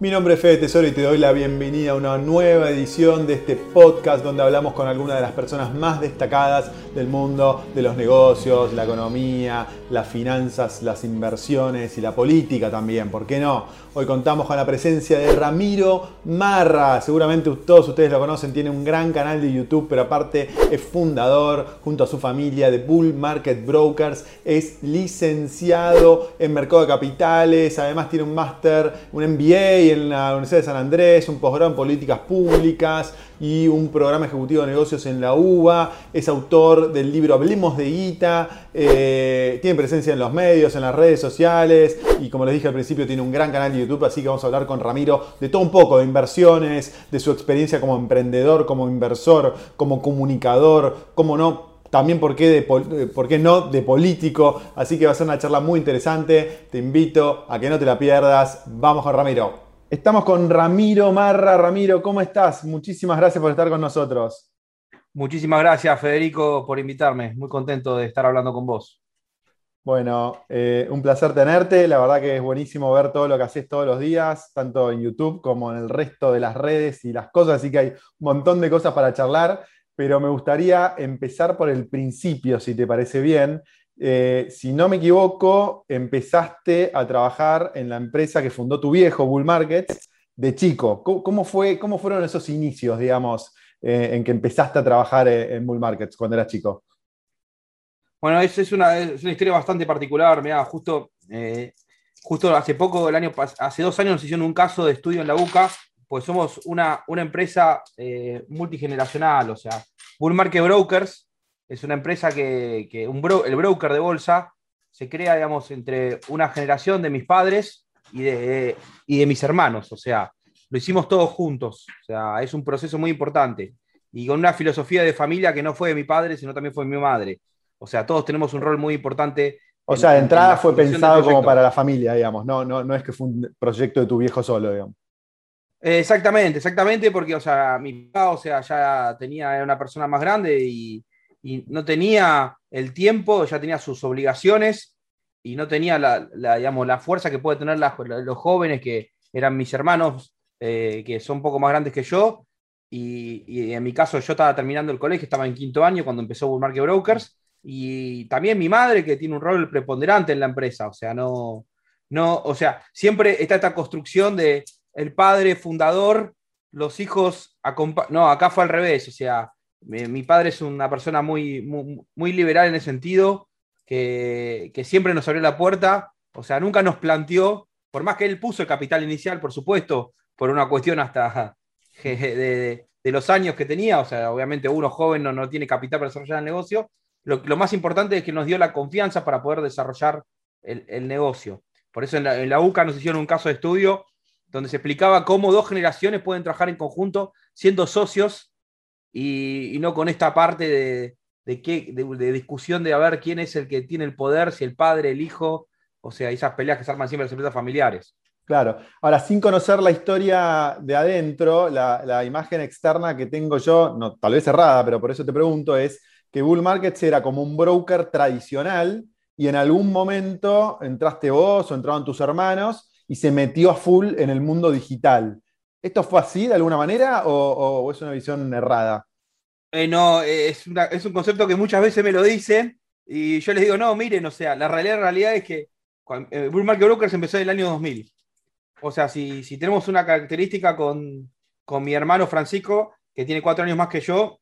Mi nombre es Fede Tesoro y te doy la bienvenida a una nueva edición de este podcast donde hablamos con algunas de las personas más destacadas del mundo de los negocios, la economía, las finanzas, las inversiones y la política también, ¿por qué no? Hoy contamos con la presencia de Ramiro Marra, seguramente todos ustedes lo conocen, tiene un gran canal de YouTube, pero aparte es fundador junto a su familia de Bull Market Brokers, es licenciado en mercado de capitales, además tiene un máster, un MBA en la Universidad de San Andrés, un posgrado en políticas públicas y un programa ejecutivo de negocios en la UBA. Es autor del libro Hablemos de Guita. Eh, tiene presencia en los medios, en las redes sociales y como les dije al principio tiene un gran canal de YouTube, así que vamos a hablar con Ramiro de todo un poco, de inversiones, de su experiencia como emprendedor, como inversor, como comunicador, como no también por qué, de, eh, por qué no de político. Así que va a ser una charla muy interesante. Te invito a que no te la pierdas. Vamos con Ramiro. Estamos con Ramiro Marra. Ramiro, ¿cómo estás? Muchísimas gracias por estar con nosotros. Muchísimas gracias, Federico, por invitarme. Muy contento de estar hablando con vos. Bueno, eh, un placer tenerte. La verdad que es buenísimo ver todo lo que haces todos los días, tanto en YouTube como en el resto de las redes y las cosas. Así que hay un montón de cosas para charlar. Pero me gustaría empezar por el principio, si te parece bien. Eh, si no me equivoco, empezaste a trabajar en la empresa que fundó tu viejo, Bull Markets, de chico. ¿Cómo, fue, cómo fueron esos inicios, digamos, eh, en que empezaste a trabajar eh, en Bull Markets cuando eras chico? Bueno, es, es, una, historia bastante particular. Mira, justo, justo hace poco, el año, hace dos años nos hicieron un caso de estudio en la UCA, pues somos una empresa multigeneracional, o sea, Bull Market Brokers es una empresa que, el broker de bolsa se crea, digamos, entre una generación de mis padres y de, y de mis hermanos. O sea, lo hicimos todos juntos. O sea, es un proceso muy importante. Y con una filosofía de familia que no fue de mi padre, sino también fue de mi madre. O sea, todos tenemos un rol muy importante. O sea, de entrada fue pensado como para la familia, digamos. No, no, no es que fue un proyecto de tu viejo solo, digamos. Exactamente, exactamente, porque, o sea, mi papá, o sea, ya tenía, era una persona más grande y, y no tenía el tiempo, ya tenía sus obligaciones y no tenía la, digamos, la fuerza que puede tener los jóvenes que eran mis hermanos, eh, que son un poco más grandes que yo. Y, en mi caso yo estaba terminando el colegio, estaba en quinto año cuando empezó Bull Market Brokers. Y también mi madre que tiene un rol preponderante en la empresa. O sea, no, no, o sea, siempre está esta construcción de el padre fundador, los hijos, no, acá fue al revés. O sea, mi, padre es una persona muy, muy, liberal en ese sentido, que, siempre nos abrió la puerta, o sea, nunca nos planteó, por más que él puso el capital inicial, por supuesto, por una cuestión hasta de, los años que tenía, o sea, obviamente uno joven no, no tiene capital para desarrollar el negocio, lo, más importante es que nos dio la confianza para poder desarrollar el, negocio. Por eso en la, en la, UCA nos hicieron un caso de estudio donde se explicaba cómo dos generaciones pueden trabajar en conjunto siendo socios y, no con esta parte de, de, discusión de a ver quién es el que tiene el poder, si el padre, el hijo, o sea, esas peleas que se arman siempre en las empresas familiares. Claro. Ahora, sin conocer la historia de adentro, la, imagen externa que tengo yo, no, tal vez errada, pero por eso te pregunto, es que Bull Markets era como un broker tradicional y en algún momento entraste vos o entraron tus hermanos y se metió a full en el mundo digital. ¿Esto fue así de alguna manera o, es una visión errada? Eh, no, es, un concepto que muchas veces me lo dicen y yo les digo, no, miren, o sea, la realidad, realidad es que eh, Bull Market Brokers empezó en el año 2000. O sea, si, tenemos una característica con, mi hermano Francisco, que tiene cuatro años más que yo,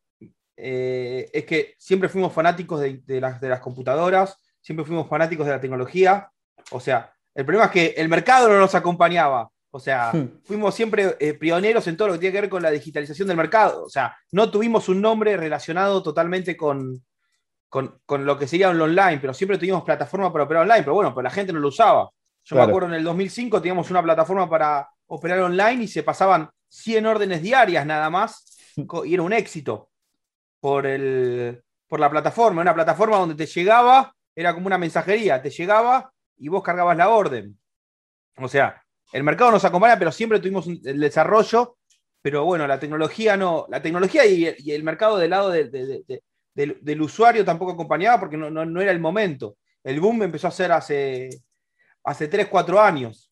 eh, es que siempre fuimos fanáticos de, las, de las computadoras, siempre fuimos fanáticos de la tecnología. O sea, el problema es que el mercado no nos acompañaba. O sea, hmm. fuimos siempre eh, pioneros en todo lo que tiene que ver con la digitalización del mercado. O sea, no tuvimos un nombre relacionado totalmente con, con, lo que sería lo online, pero siempre tuvimos plataforma para operar online, pero bueno, pues la gente no lo usaba. Yo me acuerdo en el 2005 teníamos una plataforma para operar online y se pasaban 100 órdenes diarias nada más y era un éxito por, el, por la plataforma. Una plataforma donde te llegaba, era como una mensajería, te llegaba y vos cargabas la orden. O sea, el mercado nos acompaña, pero siempre tuvimos el desarrollo, pero bueno, la tecnología no, la tecnología y, el mercado del lado del, usuario tampoco acompañaba porque no, era el momento. El boom empezó a ser hace, hace 3, 4 años.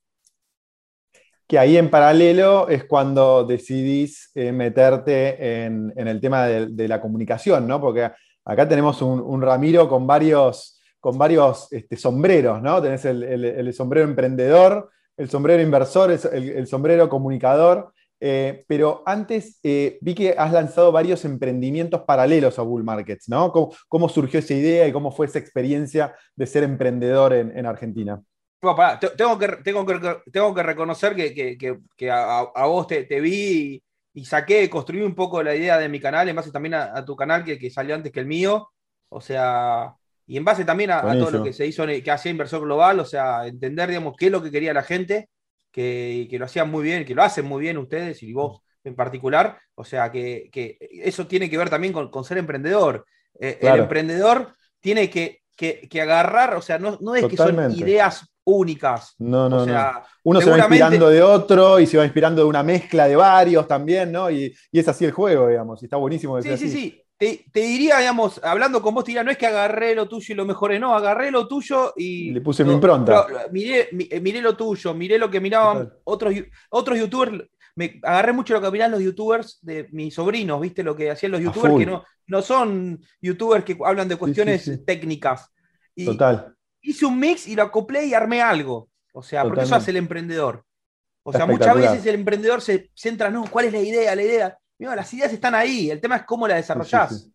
Que ahí en paralelo es cuando decidís eh, meterte en, el tema de, la comunicación, ¿no? Porque acá tenemos un, Ramiro con varios, con varios este, sombreros, ¿no? Tenés el, sombrero emprendedor, el sombrero inversor, el, sombrero comunicador. Eh, pero antes eh, vi que has lanzado varios emprendimientos paralelos a Bull Markets, ¿no? ¿Cómo, surgió esa idea y cómo fue esa experiencia de ser emprendedor en, Argentina? tengo, que, tengo, tengo que reconocer que, a, vos te, vi y, saqué, construí un poco la idea de mi canal, en base también a, tu canal que, salió antes que el mío. O sea, y en base también a, todo lo que se hizo, que hacía Inversor Global, o sea, entender, digamos, qué es lo que quería la gente que, lo hacían muy bien, que lo hacen muy bien ustedes y vos en particular. O sea, que, eso tiene que ver también con, ser emprendedor. Eh, el emprendedor tiene que, agarrar, o sea, no, es que son ideas únicas. No, no, no. Uno se va inspirando de otro y se va inspirando de una mezcla de varios también, ¿no? Y, es así el juego, digamos, y está buenísimo. sí, sí, sí. Te, diría, digamos, hablando con vos, te diría, no es que agarré lo tuyo y lo mejoré, no, agarré lo tuyo y. Le puse mi impronta. miré, miré, lo tuyo, miré lo que miraban otros, otros youtubers. Me agarré mucho lo que miran los youtubers de mis sobrinos, ¿viste? Lo que hacían los youtubers, que no, no son youtubers que hablan de cuestiones técnicas. Total. Hice un mix y lo acoplé y armé algo. O sea, porque eso hace el emprendedor. O sea, muchas veces el emprendedor se centra, no, ¿cuál es la idea? La idea las ideas están ahí, el tema es cómo las desarrollás.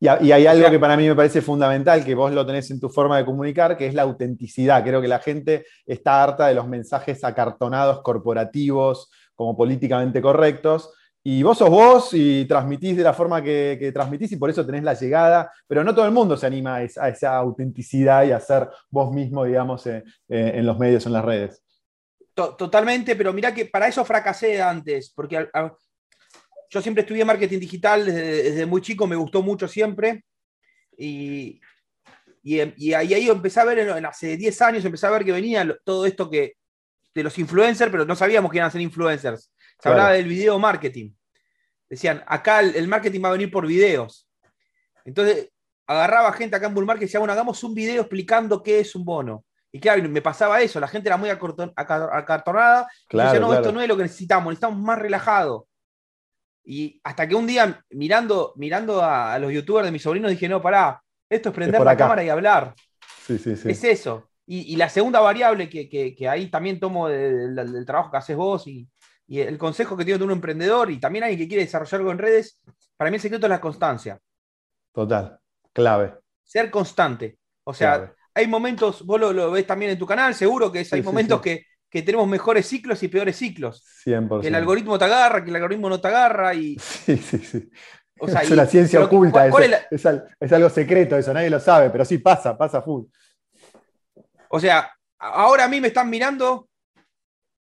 Y, hay algo que para mí me parece fundamental, que vos lo tenés en tu forma de comunicar, que es la autenticidad. Creo que la gente está harta de los mensajes acartonados, corporativos, como políticamente correctos. Y vos sos vos y transmitís de la forma que, transmitís y por eso tenés la llegada, pero no todo el mundo se anima a esa, autenticidad y a ser vos mismo, digamos, eh, eh, en los medios, en las redes. Totalmente, pero mira que para eso fracasé antes, porque yo siempre estudié marketing digital desde, muy chico, me gustó mucho siempre. Y, y, ahí empecé a ver, en, hace 10 años, empecé a ver que venía todo esto que, de los influencers, pero no sabíamos que iban a ser influencers. Se hablaba del video marketing. Decían, acá el, marketing va a venir por videos. Entonces, agarraba gente acá en Bull Market y decía, bueno, hagamos un video explicando qué es un bono. Y claro, me pasaba eso, la gente era muy acartonada. Claro, decía, no, esto no es lo que necesitamos, necesitamos más relajado. Y hasta que un día, mirando, mirando a, los youtubers de mis sobrinos, dije, no, pará, esto es prender la cámara y hablar. Sí, sí, sí. Es eso. Y, la segunda variable que, ahí también tomo del, trabajo que haces vos y, el consejo que tiene de un emprendedor y también alguien que quiere desarrollar algo en redes, para mí el secreto es la constancia. Total, clave. Ser constante. O sea, hay momentos, vos lo, ves también en tu canal, seguro que hay momentos que que tenemos mejores ciclos y peores ciclos. 100%. Que el algoritmo te agarra, que el algoritmo no te agarra. Y... Sí, sí, sí. es una ciencia oculta, es, algo secreto, eso nadie lo sabe, pero sí pasa, pasa full. O sea, ahora a mí me están mirando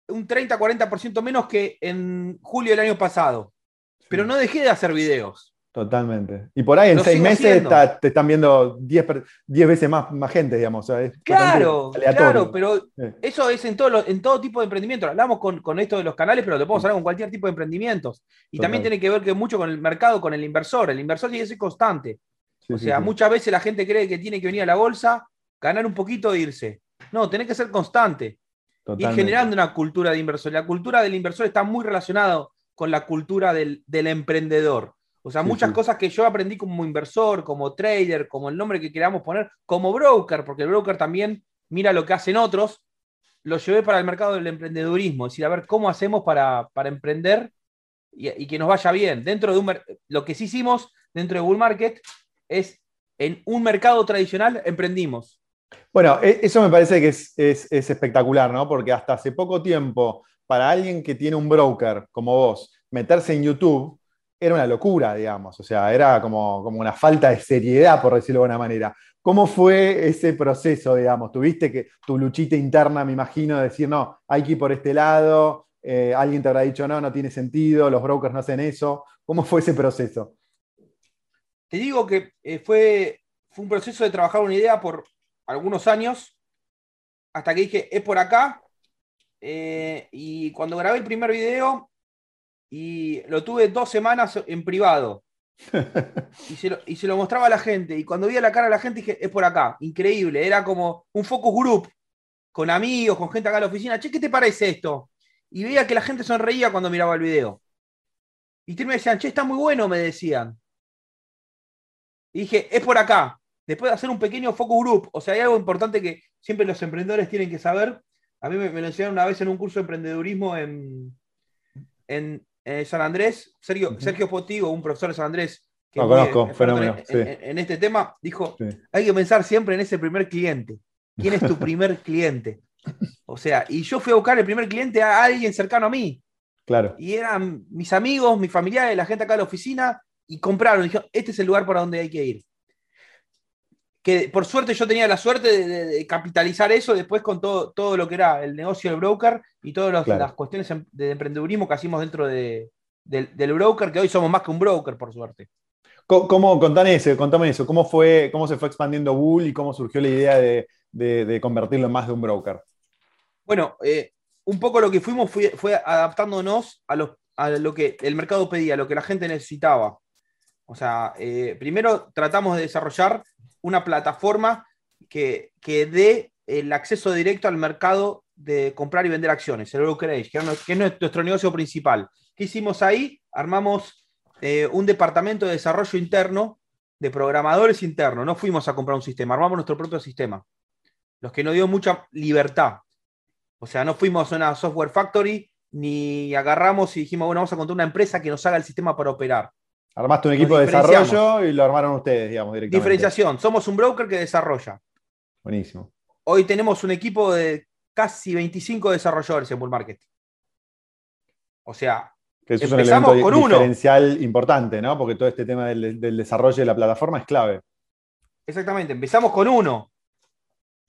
un 30-40% menos que en julio del año pasado, pero no dejé de hacer videos. Totalmente. Y por ahí en seis meses te están viendo 10 veces más, más gente, digamos. claro, claro, pero eso es en todo, en todo tipo de emprendimiento. Hablamos con, esto de los canales, pero lo podemos hablar con cualquier tipo de emprendimientos. Y también tiene que ver que mucho con el mercado, con el inversor. El inversor tiene que ser constante. o sea, muchas veces la gente cree que tiene que venir a la bolsa, ganar un poquito e irse. No, tenés que ser constante. Y generando una cultura de inversor. La cultura del inversor está muy relacionada con la cultura del, del emprendedor. O sea, muchas cosas que yo aprendí como inversor, como trader, como el nombre que queramos poner, como broker, porque el broker también mira lo que hacen otros, lo llevé para el mercado del emprendedurismo, es decir, a ver cómo hacemos para, emprender y, que nos vaya bien. Dentro de un lo que sí hicimos dentro de Bull Market es en un mercado tradicional emprendimos. Bueno, e, eso me parece que es, es espectacular, ¿no? Porque hasta hace poco tiempo, para alguien que tiene un broker como vos, meterse en YouTube era una locura, digamos, o sea, era como, como una falta de seriedad, por decirlo de alguna manera. ¿Cómo fue ese proceso, digamos? ¿Tuviste que tu luchita interna, me imagino, de decir, no, hay que ir por este lado, eh, alguien te habrá dicho, no, no tiene sentido, los brokers no hacen eso? ¿Cómo fue ese proceso? Te digo que eh, fue, fue un proceso de trabajar una idea por algunos años, hasta que dije, es por acá, eh, y cuando grabé el primer video, y lo tuve dos semanas en privado. y, se lo, mostraba a la gente. Y cuando vi la cara a la gente dije, es por acá. Increíble. Era como un focus group. con amigos, con gente acá en la oficina, che, ¿qué te parece esto? Y veía que la gente sonreía cuando miraba el video. Y me decían, che, está muy bueno, me decían. Y dije, es por acá. Después de hacer un pequeño focus group, o sea, hay algo importante que siempre los emprendedores tienen que saber. A mí me, lo enseñaron una vez en un curso de emprendedurismo en, en, San Andrés. Sergio, Sergio Potigo, un profesor de San Andrés, que conozco, fenómeno. En, este tema, dijo, hay que pensar siempre en ese primer cliente. ¿Quién es tu primer cliente? O sea, y yo fui a buscar el primer cliente a alguien cercano a mí. Claro. Y eran mis amigos, mis familiares, la gente acá de la oficina, y compraron. Y dijeron, este es el lugar para donde hay que ir. Que por suerte yo tenía la suerte de, capitalizar eso después con todo, todo lo que era el negocio del broker y todas las cuestiones em, de emprendedurismo que hacimos dentro del, broker, que hoy somos más que un broker, por suerte. ¿Cómo, contame eso, contame eso, ¿cómo, fue, cómo se fue expandiendo Bull y cómo surgió la idea de, convertirlo en más de un broker? Bueno, eh, un poco lo que fuimos fue, fue adaptándonos a, lo que el mercado pedía, a lo que la gente necesitaba. O sea, eh, primero tratamos de desarrollar una plataforma que, que dé el acceso directo al mercado de comprar y vender acciones, el brokerage, que, es nuestro negocio principal. ¿Qué hicimos ahí? Armamos eh, un departamento de desarrollo interno de programadores internos. No fuimos a comprar un sistema, armamos nuestro propio sistema. Los que nos dio mucha libertad. O sea, no fuimos a una software factory ni agarramos y dijimos, bueno, vamos a contar una empresa que nos haga el sistema para operar. Armaste un equipo de desarrollo y lo armaron ustedes, digamos, directamente. Diferenciación. Somos un broker que desarrolla. Buenísimo. Hoy tenemos un equipo de casi 25 desarrolladores en Bull Market. O sea, que eso es un elemento diferencial importante, ¿no? Porque todo este tema del, del, desarrollo de la plataforma es clave. Exactamente, empezamos con uno.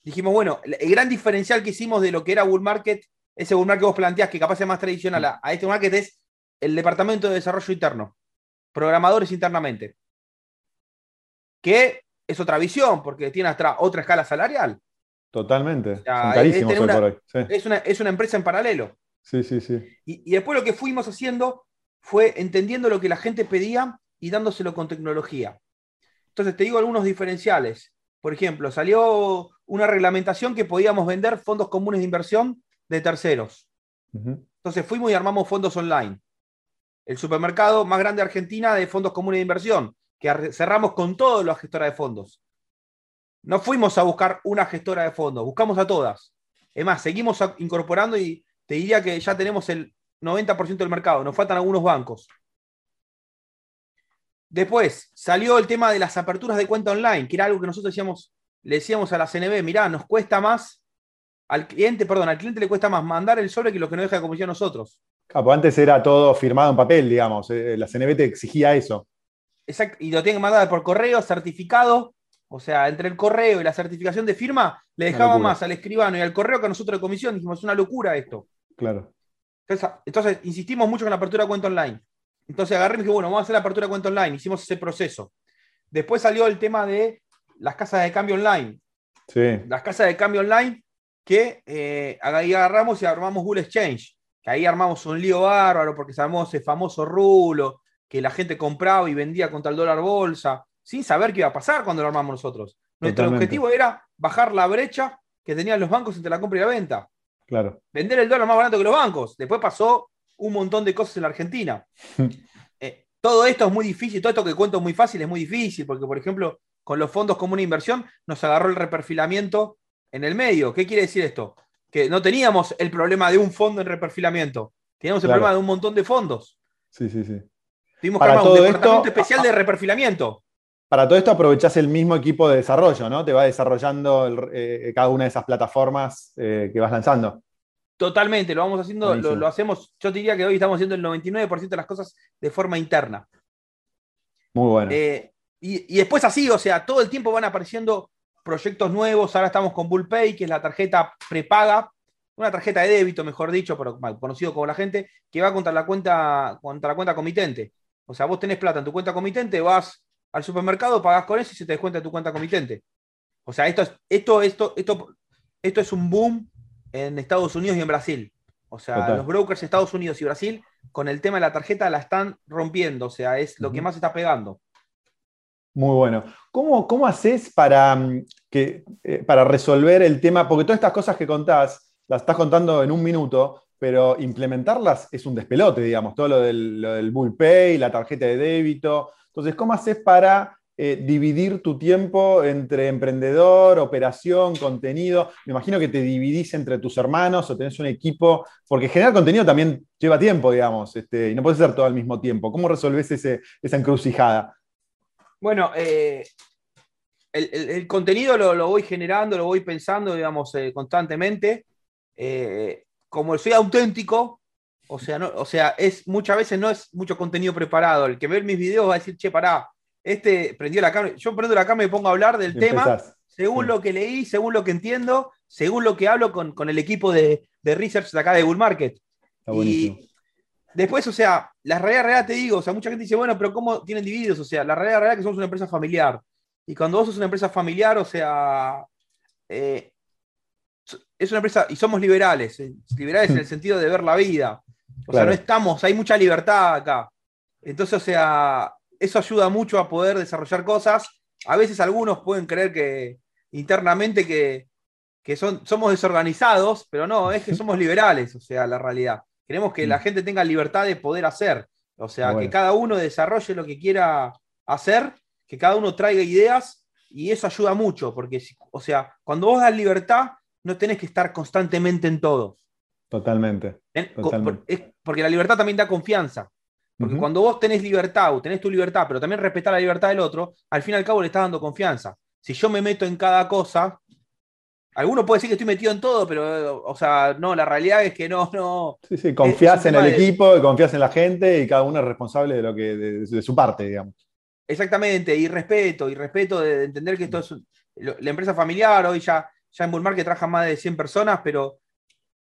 Dijimos, bueno, el gran diferencial que hicimos de lo que era Bull Market, ese Bull Market que vos planteás que capaz es más tradicional a, a este Market es el departamento de desarrollo interno programadores internamente. Que es otra visión, porque tiene otra, otra escala salarial. Totalmente. Son carísimos es, por hoy. Es, una, empresa en paralelo. Sí, sí, sí. Y, después lo que fuimos haciendo fue entendiendo lo que la gente pedía y dándoselo con tecnología. Entonces, te digo algunos diferenciales. Por ejemplo, salió una reglamentación que podíamos vender fondos comunes de inversión de terceros. Entonces fuimos y armamos fondos online el supermercado más grande de Argentina de fondos comunes de inversión, que cerramos con todas las gestoras de fondos. No fuimos a buscar una gestora de fondos, buscamos a todas. Es más, seguimos incorporando y te diría que ya tenemos el 90% del mercado, nos faltan algunos bancos. Después salió el tema de las aperturas de cuenta online, que era algo que nosotros decíamos, le decíamos a la CNB, mirá, nos cuesta más al cliente, perdón, al cliente le cuesta más mandar el sobre que lo que nos deja de comisión nosotros. Capo, antes era todo firmado en papel, digamos. Eh, la CNB te exigía eso. Exacto, y lo tienen que mandar por correo, certificado. O sea, entre el correo y la certificación de firma, le dejaba más al escribano y al correo que a nosotros de comisión. Dijimos, es una locura esto. Claro. Entonces, insistimos mucho con la apertura de cuenta online. Entonces agarré y dije, bueno, vamos a hacer la apertura de cuenta online. Hicimos ese proceso. Después salió el tema de las casas de cambio online. Sí. Las casas de cambio online que eh, agarramos y armamos Google Exchange que ahí armamos un lío bárbaro porque armó ese famoso rulo que la gente compraba y vendía contra el dólar bolsa, sin saber qué iba a pasar cuando lo armamos nosotros. Nuestro objetivo era bajar la brecha que tenían los bancos entre la compra y la venta. Claro. Vender el dólar más barato que los bancos. Después pasó un montón de cosas en la Argentina. Eh, todo esto es muy difícil, todo esto que cuento es muy fácil, es muy difícil, porque, por ejemplo, con los fondos comunes de inversión nos agarró el reperfilamiento en el medio. ¿Qué quiere decir esto? Que no teníamos el problema de un fondo en reperfilamiento, teníamos el problema de un montón de fondos. Sí, sí, sí. Tuvimos que un departamento especial de reperfilamiento. Para todo esto aprovechás el mismo equipo de desarrollo, ¿no? Te va desarrollando eh, cada una de esas plataformas eh, que vas lanzando. Totalmente, lo vamos haciendo, lo, hacemos, yo diría que hoy estamos haciendo el 99% de las cosas de forma interna. Muy bueno. Eh, y, y, después así, o sea, todo el tiempo van apareciendo proyectos nuevos. Ahora estamos con BullPay, que es la tarjeta prepaga, una tarjeta de débito, mejor dicho, pero conocido como la gente, que va contra la cuenta, contra la cuenta comitente. O sea, vos tenés plata en tu cuenta comitente, vas al supermercado, pagás con eso y se te descuenta tu cuenta comitente. O sea, esto es, esto, esto, esto, esto es un boom en Estados Unidos y en Brasil. O sea, los brokers en Estados Unidos y Brasil con el tema de la tarjeta la están rompiendo. O sea, es lo que más está pegando. Muy bueno. ¿Cómo, cómo haces para, mm, que, eh, para resolver el tema? Porque todas estas cosas que contás, las estás contando en un minuto, pero implementarlas es un despelote, digamos, todo lo del, lo Bull Pay, la tarjeta de débito. Entonces, ¿cómo haces para eh, dividir tu tiempo entre emprendedor, operación, contenido. Me imagino que te dividís entre tus hermanos o tenés un equipo, porque generar contenido también lleva tiempo, digamos, este, y no puedes hacer todo al mismo tiempo. ¿Cómo resolvés esa encrucijada? Bueno, eh, el, contenido lo, voy generando, lo voy pensando, digamos, eh, constantemente. como soy auténtico, o sea, no, o sea, es muchas veces no es mucho contenido preparado. El que ve mis videos va a decir, che, pará, este prendió la cámara, yo prendo la cámara y me pongo a hablar del tema, según lo que leí, según lo que entiendo, según lo que hablo con, el equipo de, research de acá de Bull Market. y después, o sea, la realidad real te digo, o sea, mucha gente dice, bueno, pero ¿cómo tienen divididos? O sea, la realidad real es que somos una empresa familiar. Y cuando vos sos una empresa familiar, o sea, eh, es una empresa, y somos liberales, eh, liberales en el sentido de ver la vida. O sea, no estamos, hay mucha libertad acá. Entonces, o sea, eso ayuda mucho a poder desarrollar cosas. A veces algunos pueden creer que internamente que, son, somos desorganizados, pero no, es que somos liberales, o sea, la realidad. Queremos que la gente tenga libertad de poder hacer, o sea, que cada uno desarrolle lo que quiera hacer, que cada uno traiga ideas y eso ayuda mucho, porque, o sea, cuando vos das libertad, no tenés que estar constantemente en todo. Totalmente. Porque la libertad también da confianza. Porque cuando vos tenés libertad o tenés tu libertad, pero también respetar la libertad del otro, al fin y al cabo le estás dando confianza. Si yo me meto en cada cosa, alguno puede decir que estoy metido en todo, pero, o sea, no, la realidad es que no, no. Sí, sí, confías en el equipo, confías en la gente y cada uno es responsable de lo que, de, su parte, digamos. Exactamente, y respeto, y respeto de entender que esto es la empresa familiar, hoy ya, ya en Bullmarket trabajan más de 100 personas, pero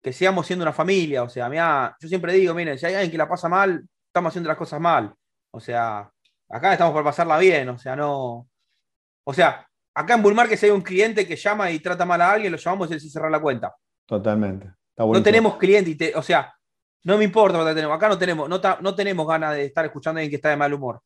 que sigamos siendo una familia, o sea, mira, yo siempre digo, miren, si hay alguien que la pasa mal, estamos haciendo las cosas mal. O sea, acá estamos por pasarla bien, o sea, no. O sea, acá en Bullmarket si hay un cliente que llama y trata mal a alguien, lo llamamos y él cerrar la cuenta. Totalmente. no tenemos cliente, o sea, no me importa lo que tenemos. Acá no tenemos, no, no tenemos ganas de estar escuchando a alguien que está de mal humor.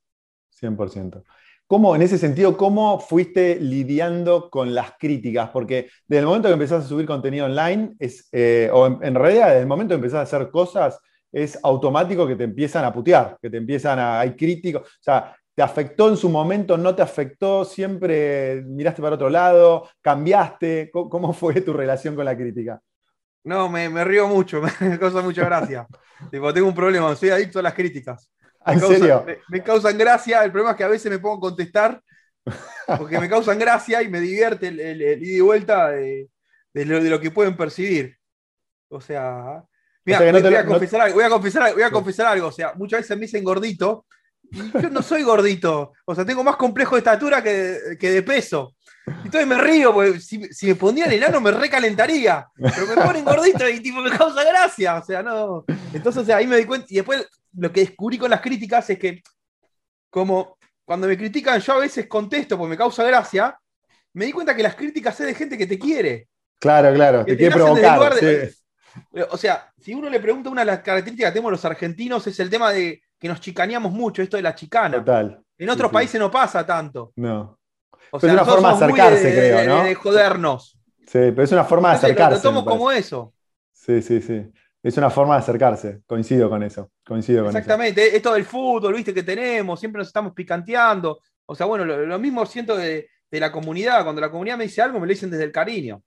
100%. ¿Cómo, en ese sentido, cómo fuiste lidiando con las críticas? Porque desde el momento que empezaste a subir contenido online, es, eh, o en, en, realidad desde el momento que empezaste a hacer cosas, es automático que te empiezan a putear, que te empiezan a. Hay críticos. O sea, ¿te afectó en su momento? ¿No te afectó? ¿Siempre miraste para otro lado? ¿Cambiaste? ¿Cómo, fue tu relación con la crítica? No, me, río mucho, me causa mucha gracia. tipo, tengo un problema, soy adicto a las críticas. ¿En serio? Me, causan gracia, el problema es que a veces me pongo a contestar porque me causan gracia y me divierte el, ida y vuelta de, lo, que pueden percibir. O sea, Mira, a confesar, voy a confesar algo. O sea, muchas veces me dicen gordito. Y yo no soy gordito. O sea, tengo más complejo de estatura que, que de peso. Entonces me río, porque si, si, me pondrían enano me recalentaría. Pero me ponen gordito y tipo me causa gracia. O sea, no. Entonces, o sea, ahí me di cuenta. Y después lo que descubrí con las críticas es que, como cuando me critican, yo a veces contesto porque me causa gracia. Me di cuenta que las críticas es de gente que te quiere. Claro, claro, te, quiere provocar. O sea, si uno le pregunta una de las características que tenemos los argentinos es el tema de que nos chicaneamos mucho, esto de la chicana. Total. En otros países no pasa tanto. No. O sea, es una forma de acercarse, creo, ¿no? De, jodernos. Sí, pero es una forma de acercarse. Lo, tomo como eso. Sí, sí, sí. Es una forma de acercarse. Coincido con eso. Coincido con Exactamente. Esto del fútbol, viste, que tenemos, siempre nos estamos picanteando. O sea, bueno, lo, mismo siento de, de la comunidad. Cuando la comunidad me dice algo, me lo dicen desde el cariño.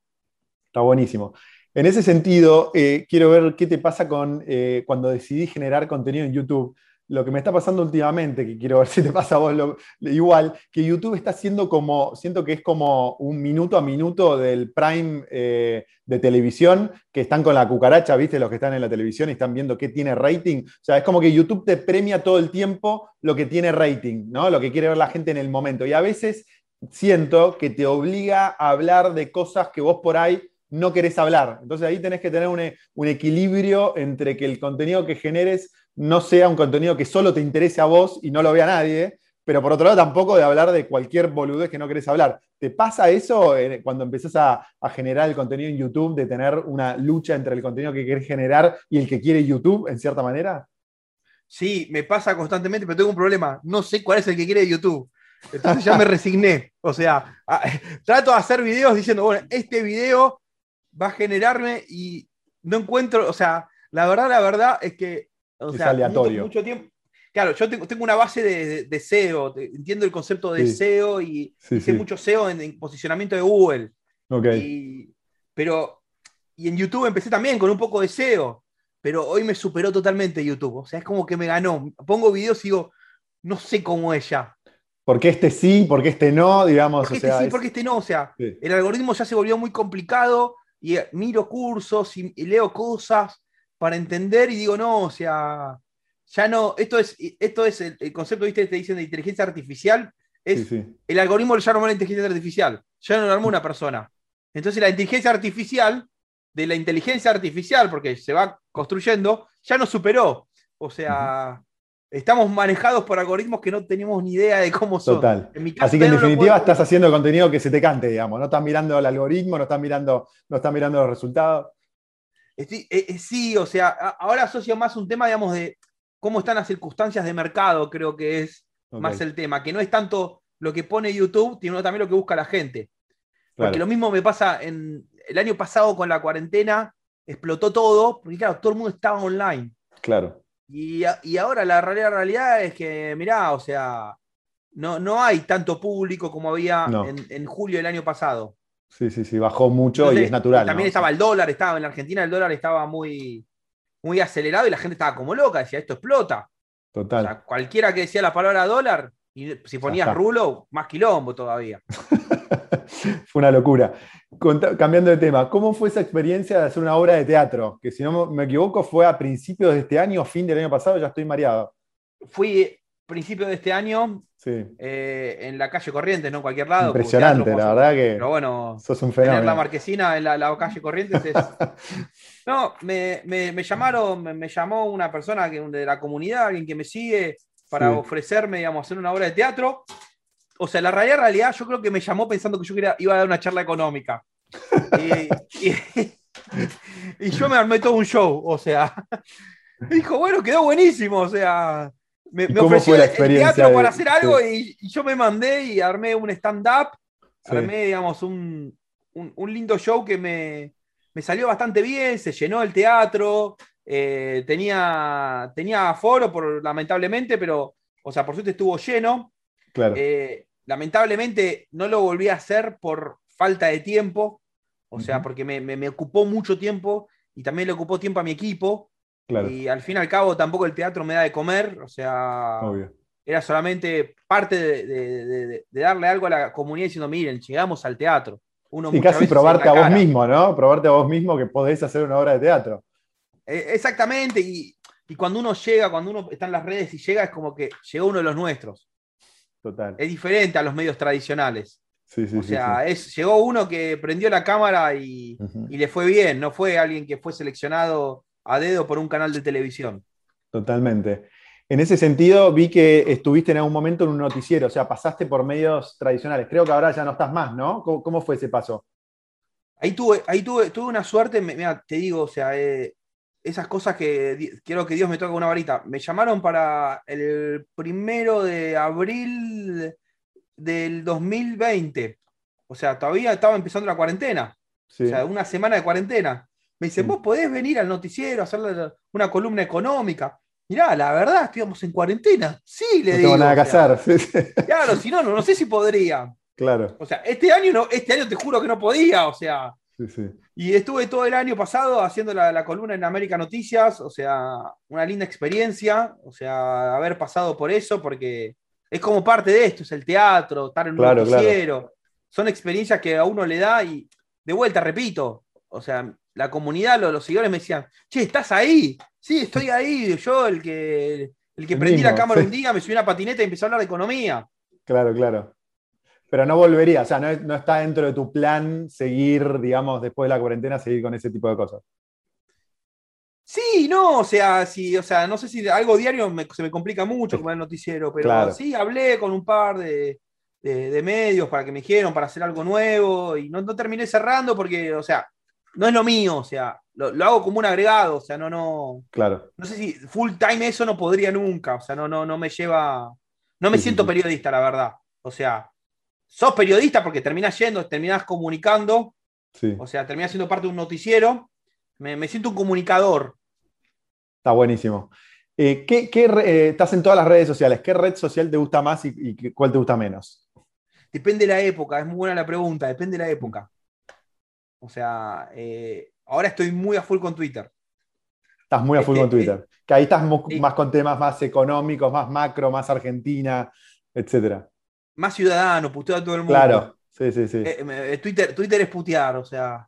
Está buenísimo. En ese sentido, eh, quiero ver qué te pasa con eh, cuando decidí generar contenido en YouTube. Lo que me está pasando últimamente, que quiero ver si te pasa a vos igual, que YouTube está haciendo como, siento que es como un minuto a minuto del prime eh, de televisión, que están con la cucaracha, viste, los que están en la televisión y están viendo qué tiene rating. O sea, es como que YouTube te premia todo el tiempo lo que tiene rating, ¿no? Lo que quiere ver la gente en el momento. Y a veces siento que te obliga a hablar de cosas que vos por ahí no querés hablar. Entonces ahí tenés que tener un, equilibrio entre que el contenido que generes no sea un contenido que solo te interese a vos y no lo vea nadie, pero por otro lado tampoco de hablar de cualquier boludez que no querés hablar. ¿Te pasa eso eh, cuando empezás a, generar el contenido en YouTube, de tener una lucha entre el contenido que querés generar y el que quiere YouTube, en cierta manera? Sí, me pasa constantemente, pero tengo un problema. No sé cuál es el que quiere YouTube. Entonces ya me resigné. O sea, trato de hacer videos diciendo, bueno, este video va a generarme y no encuentro, o sea, la verdad, la verdad es que, o es aleatorio. Mucho tiempo. Claro, yo tengo, una base de, SEO, entiendo el concepto de SEO y hice mucho SEO en, posicionamiento de Google. Okay. pero, y en YouTube empecé también con un poco de SEO, pero hoy me superó totalmente YouTube. O sea, es como que me ganó. Pongo videos y digo, no sé cómo es ya. Porque este sí, porque este no, digamos. Porque este sí, porque este no. O sea, el algoritmo ya se volvió muy complicado y miro cursos y, leo cosas para entender y digo, no, o sea, ya no, esto es, esto es el, concepto, viste, te dicen de inteligencia artificial, es el algoritmo ya no armó la inteligencia artificial, ya no lo armó una persona. Entonces la inteligencia artificial, de la inteligencia artificial, porque se va construyendo, ya nos superó. O sea, estamos manejados por algoritmos que no tenemos ni idea de cómo son. Total. Así que en definitiva estás haciendo contenido que se te cante, digamos. No estás mirando el algoritmo, no estás mirando, no estás mirando los resultados. Sí, eh, eh, sí, o sea, ahora asocio más un tema, digamos, de cómo están las circunstancias de mercado, creo que es más el tema, que no es tanto lo que pone YouTube, sino también lo que busca la gente. Porque lo mismo me pasa en el año pasado con la cuarentena, explotó todo, porque claro, todo el mundo estaba online. Claro. Y, ahora la realidad, realidad es que, mirá, o sea, no, no hay tanto público como había en, julio del año pasado. Sí, sí, sí, bajó mucho y es natural. También estaba el dólar, estaba en la Argentina el dólar estaba muy, muy acelerado y la gente estaba como loca, decía, esto explota. Total. O sea, cualquiera que decía la palabra dólar, y si ponías rulo, más quilombo todavía. fue una locura. cambiando de tema, ¿cómo fue esa experiencia de hacer una obra de teatro? Que si no me equivoco fue a principios de este año, fin del año pasado, ya estoy mareado. Fui principio de este año eh, en la calle Corrientes, no en cualquier lado. Impresionante, la verdad que. Pero bueno, sos un fenómeno. Tener la marquesina en la, calle Corrientes es. no, me, llamaron, me, llamó una persona que, de la comunidad, alguien que me sigue, para ofrecerme, digamos, hacer una obra de teatro. O sea, la realidad, realidad, yo creo que me llamó pensando que yo iba a dar una charla económica. y, yo me armé todo un show, o sea. dijo, bueno, quedó buenísimo, o sea. Me, me ofreció el teatro para hacer algo y, yo me mandé y armé un stand-up. Armé, digamos, un, lindo show que me, me salió bastante bien, se llenó el teatro, eh, tenía, tenía aforo, por, lamentablemente, pero, o sea, por suerte estuvo lleno. Claro. Eh, lamentablemente no lo volví a hacer por falta de tiempo, o sea, porque me, ocupó mucho tiempo y también le ocupó tiempo a mi equipo. Y al fin y al cabo tampoco el teatro me da de comer, o sea, era solamente parte de, darle algo a la comunidad diciendo, miren, llegamos al teatro. Uno y casi probarte a vos mismo, ¿no? Probarte a vos mismo que podés hacer una obra de teatro. Eh, exactamente, y, cuando uno llega, cuando uno está en las redes y llega, es como que llegó uno de los nuestros. Total. Es diferente a los medios tradicionales. o sea, Es, llegó uno que prendió la cámara y, le fue bien, no fue alguien que fue seleccionado a dedo por un canal de televisión. Totalmente. En ese sentido, vi que estuviste en algún momento en un noticiero, o sea, pasaste por medios tradicionales. Creo que ahora ya no estás más, ¿no? ¿Cómo, fue ese paso? Ahí tuve, ahí tuve, tuve una suerte, mira, te digo, o sea, eh, esas cosas que quiero que Dios me toque una varita. Me llamaron para el primero de abril del 2020. O sea, todavía estaba empezando la cuarentena. O sea, una semana de cuarentena. Me dicen, vos podés venir al noticiero a hacer una columna económica. Mirá, la verdad, estuvimos en cuarentena. Sí, le no digo. Tengo nada que hacer. Claro, si no, no, no sé si podría. Claro. O sea, este año no, este año te juro que no podía. O sea, y estuve todo el año pasado haciendo la, columna en América Noticias, o sea, una linda experiencia, o sea, haber pasado por eso, porque es como parte de esto, es el teatro, estar en un noticiero. Son experiencias que a uno le da y, de vuelta, repito, o sea, la comunidad, los, seguidores me decían, che, ¿estás ahí? Sí, estoy ahí, yo el que, el que prendí la cámara un día, me subí una patineta y empecé a hablar de economía. Claro, claro. Pero no volvería, o sea, no, está dentro de tu plan seguir, digamos, después de la cuarentena, seguir con ese tipo de cosas. Sí, no, o sea, sí, o sea, no sé si algo diario se me complica mucho como el noticiero, pero sí hablé con un par de, medios para que me dijeron para hacer algo nuevo y no, terminé cerrando porque, o sea, no es lo mío, o sea, lo, hago como un agregado, o sea, no, no. Claro. No sé si full time eso no podría nunca, o sea, no, no, no me lleva. No me siento periodista, la verdad. O sea, sos periodista porque terminás yendo, terminás comunicando, Sí, o sea, terminás siendo parte de un noticiero. Me, me siento un comunicador. está buenísimo. Eh, ¿qué- qué eh, estás en todas las redes sociales. ¿Qué red social te gusta más y, y cuál te gusta menos? Depende de la época, es muy buena la pregunta, depende de la época. O sea, eh, ahora estoy muy a full con Twitter. Estás muy a full con Twitter. Que ahí estás eh, más con temas más económicos, más macro, más Argentina, etcétera. Más ciudadano, puteo a todo el mundo. Claro, sí, sí, sí. Eh, eh, Twitter, Twitter es putear, o sea,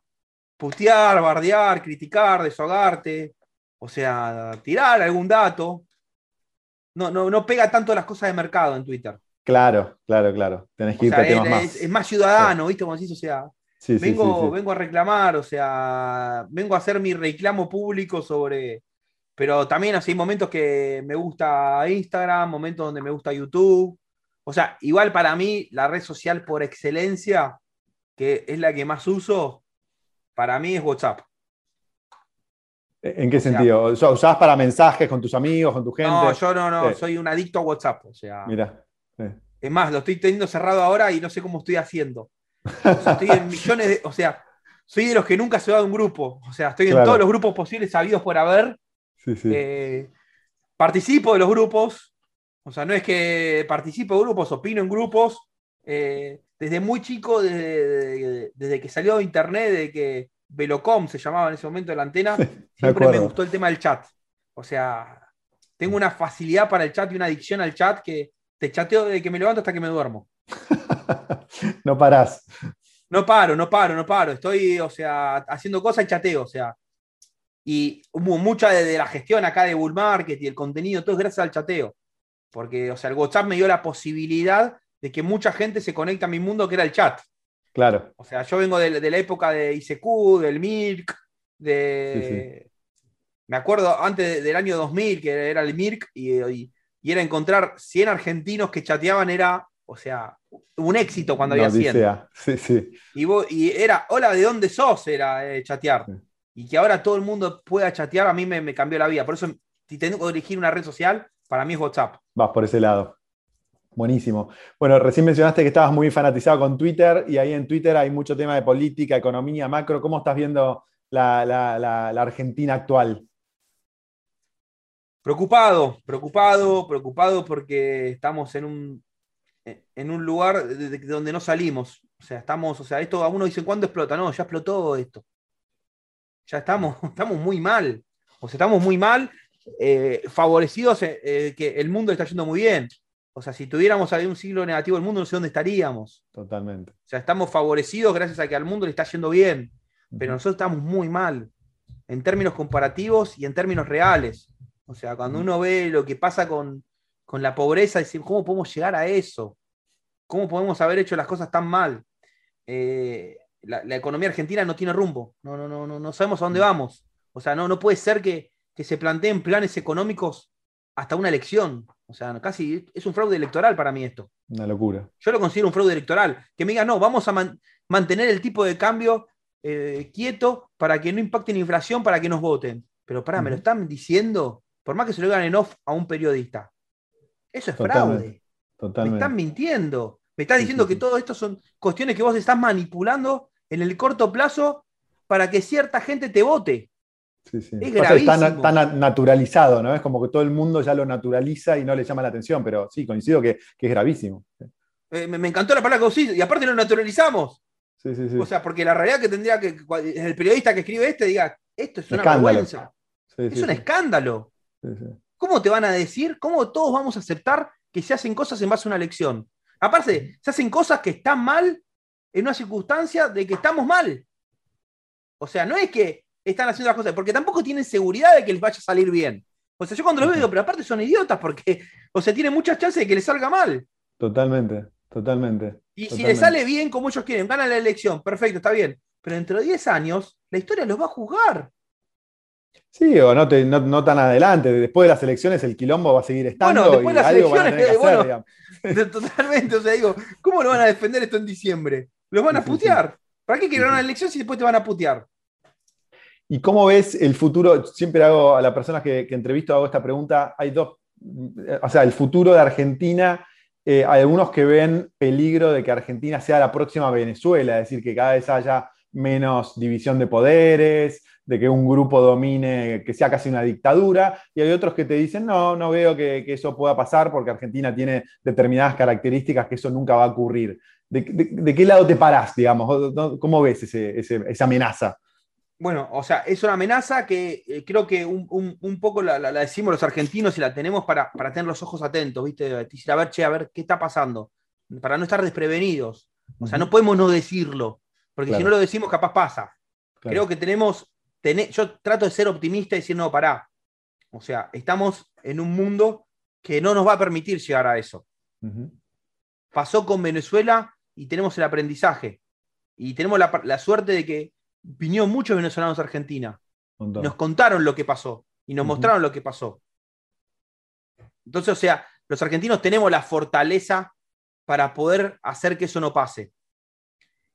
putear, bardear, criticar, desahogarte, o sea, tirar algún dato. No, no, no pega tanto las cosas de mercado en Twitter. Claro, claro, claro. Tenés O que irte sea, a temas es, más. es- es más ciudadano, ¿viste? Como decís, o sea, Sí, vengo, sí, sí. vengo a reclamar, o sea, vengo a hacer mi reclamo público sobre. Pero también así hay momentos que me gusta Instagram, momentos donde me gusta YouTube. O sea, igual para mí, la red social por excelencia, que es la que más uso, para mí es WhatsApp. ¿En qué o sentido? Sea, ¿Usás para mensajes con tus amigos, con tu gente? No, yo no, no, soy un adicto a WhatsApp. O sea, Mira. es más, lo estoy teniendo cerrado ahora y no sé cómo estoy haciendo. O sea, estoy en millones de. O sea, soy de los que nunca se va de un grupo. O sea, estoy en Claro. todos los grupos posibles sabidos por haber. Sí, sí. Eh, participo de los grupos. O sea, no es que participo de grupos, opino en grupos. Eh, desde muy chico, desde, desde que salió internet, desde que Velocom se llamaba en ese momento la antena, siempre me acuerdo. gustó el tema del chat. O sea, tengo una facilidad para el chat y una adicción al chat que te chateo desde que me levanto hasta que me duermo. no parás. No paro, no paro, no paro. Estoy, o sea, haciendo cosas y chateo, o sea. Y hubo mucha de, de la gestión acá de Bull Market y el contenido, todo es gracias al chateo. Porque, o sea, el WhatsApp me dio la posibilidad de que mucha gente se conecte a mi mundo, que era el chat. Claro. O sea, yo vengo de, de la época de ICQ, del Mirk, de... Me acuerdo antes de- del año 2000, que era el Mirk, y, y- y era encontrar 100 argentinos que chateaban, era, o sea, un éxito cuando Una había 100. odisea. Sí, sí. Y, vos- y era, hola, ¿de dónde sos? Era eh, chatear. Sí. Y que ahora todo el mundo pueda chatear, a mí me, me cambió la vida. Por eso, si tengo que elegir una red social, para mí es WhatsApp. Vas por ese lado. Buenísimo. Bueno, recién mencionaste que estabas muy fanatizado con Twitter y ahí en Twitter hay mucho tema de política, economía, macro. ¿Cómo estás viendo la, la- la- la Argentina actual? Preocupado, preocupado, preocupado porque estamos en un, en un lugar de- de- donde no salimos. O sea, estamos, o sea, esto a uno dice, ¿cuándo explota? No, ya explotó esto. Ya estamos, estamos muy mal. O sea, estamos muy mal, eh, favorecidos, eh, eh, que el mundo le está yendo muy bien. O sea, si tuviéramos algún siglo negativo del mundo, no sé dónde estaríamos. Totalmente. O sea, estamos favorecidos gracias a que al mundo le está yendo bien, pero nosotros estamos muy mal en términos comparativos y en términos reales. O sea, cuando uno ve lo que pasa con, con la pobreza, dice, ¿cómo podemos llegar a eso? ¿Cómo podemos haber hecho las cosas tan mal? Eh, la, la economía argentina no tiene rumbo, no, no, no, no, no sabemos a dónde vamos. O sea, no, no puede ser que, que se planteen planes económicos hasta una elección. O sea, casi es un fraude electoral para mí esto. Una locura. Yo lo considero un fraude electoral. Que me digan, no, vamos a man- mantener el tipo de cambio eh, quieto para que no impacte la inflación, para que nos voten. Pero pará, me lo están diciendo, por más que se lo digan en off a un periodista. Eso es Totalmente, fraude. Me Totalmente. están mintiendo. Me estás diciendo que todo esto son cuestiones que vos estás manipulando en el corto plazo para que cierta gente te vote. Sí, sí. Es está, na- gravísimo. está na- naturalizado, ¿no? Es como que todo el mundo ya lo naturaliza y no le llama la atención, pero sí, coincido que, que es gravísimo. Eh, me, me encantó la palabra que vos hiciste, y aparte lo naturalizamos. Sí, sí, sí. O sea, porque la realidad que tendría que el periodista que escribe este diga, esto es una Escándalo. vergüenza. Es un escándalo. ¿Cómo te van a decir? ¿Cómo todos vamos a aceptar que se hacen cosas en base a una elección? Aparte, se hacen cosas que están mal en una circunstancia de que estamos mal. O sea, no es que están haciendo las cosas, porque tampoco tienen seguridad de que les vaya a salir bien. O sea, yo cuando los veo digo, pero aparte son idiotas porque, o sea, tienen muchas chances de que les salga mal. Totalmente, totalmente. Y si les sale bien como ellos quieren, ganan la elección, perfecto, está bien. Pero dentro de 10 años, la historia los va a juzgar. Sí, o no, te- no, no tan adelante. Después de las elecciones el quilombo va a seguir estando Bueno, después de las elecciones, que hacer, bueno. digamos. Totalmente, o sea, digo, ¿cómo lo van a defender esto en diciembre? ¿Los van a putear? ¿Para qué quieren una elección si después te van a putear? ¿Y cómo ves el futuro? Siempre hago a las personas que, que entrevisto, hago esta pregunta. Hay dos, o sea, el futuro de Argentina eh, hay algunos que ven peligro de que Argentina sea la próxima Venezuela, es decir, que cada vez haya menos división de poderes, de que un grupo domine, que sea casi una dictadura, y hay otros que te dicen, no, no veo que, eso pueda pasar porque Argentina tiene determinadas características que eso nunca va a ocurrir. ¿De, qué lado te parás, digamos? ¿Cómo ves esa amenaza? Bueno, o sea, es una amenaza que eh, creo que un, poco la, decimos los argentinos y la tenemos para, tener los ojos atentos, ¿viste? a ver, che, a ver qué está pasando, para no estar desprevenidos. O sea, no podemos no decirlo, porque si no lo decimos, capaz pasa. Creo que tenemos yo trato de ser optimista y decir, no, pará. O sea, estamos en un mundo que no nos va a permitir llegar a eso. Pasó con Venezuela y tenemos el aprendizaje. Y tenemos la, suerte de que vinieron muchos venezolanos a Argentina. Nos contaron lo que pasó y nos mostraron lo que pasó. Entonces, o sea, los argentinos tenemos la fortaleza para poder hacer que eso no pase.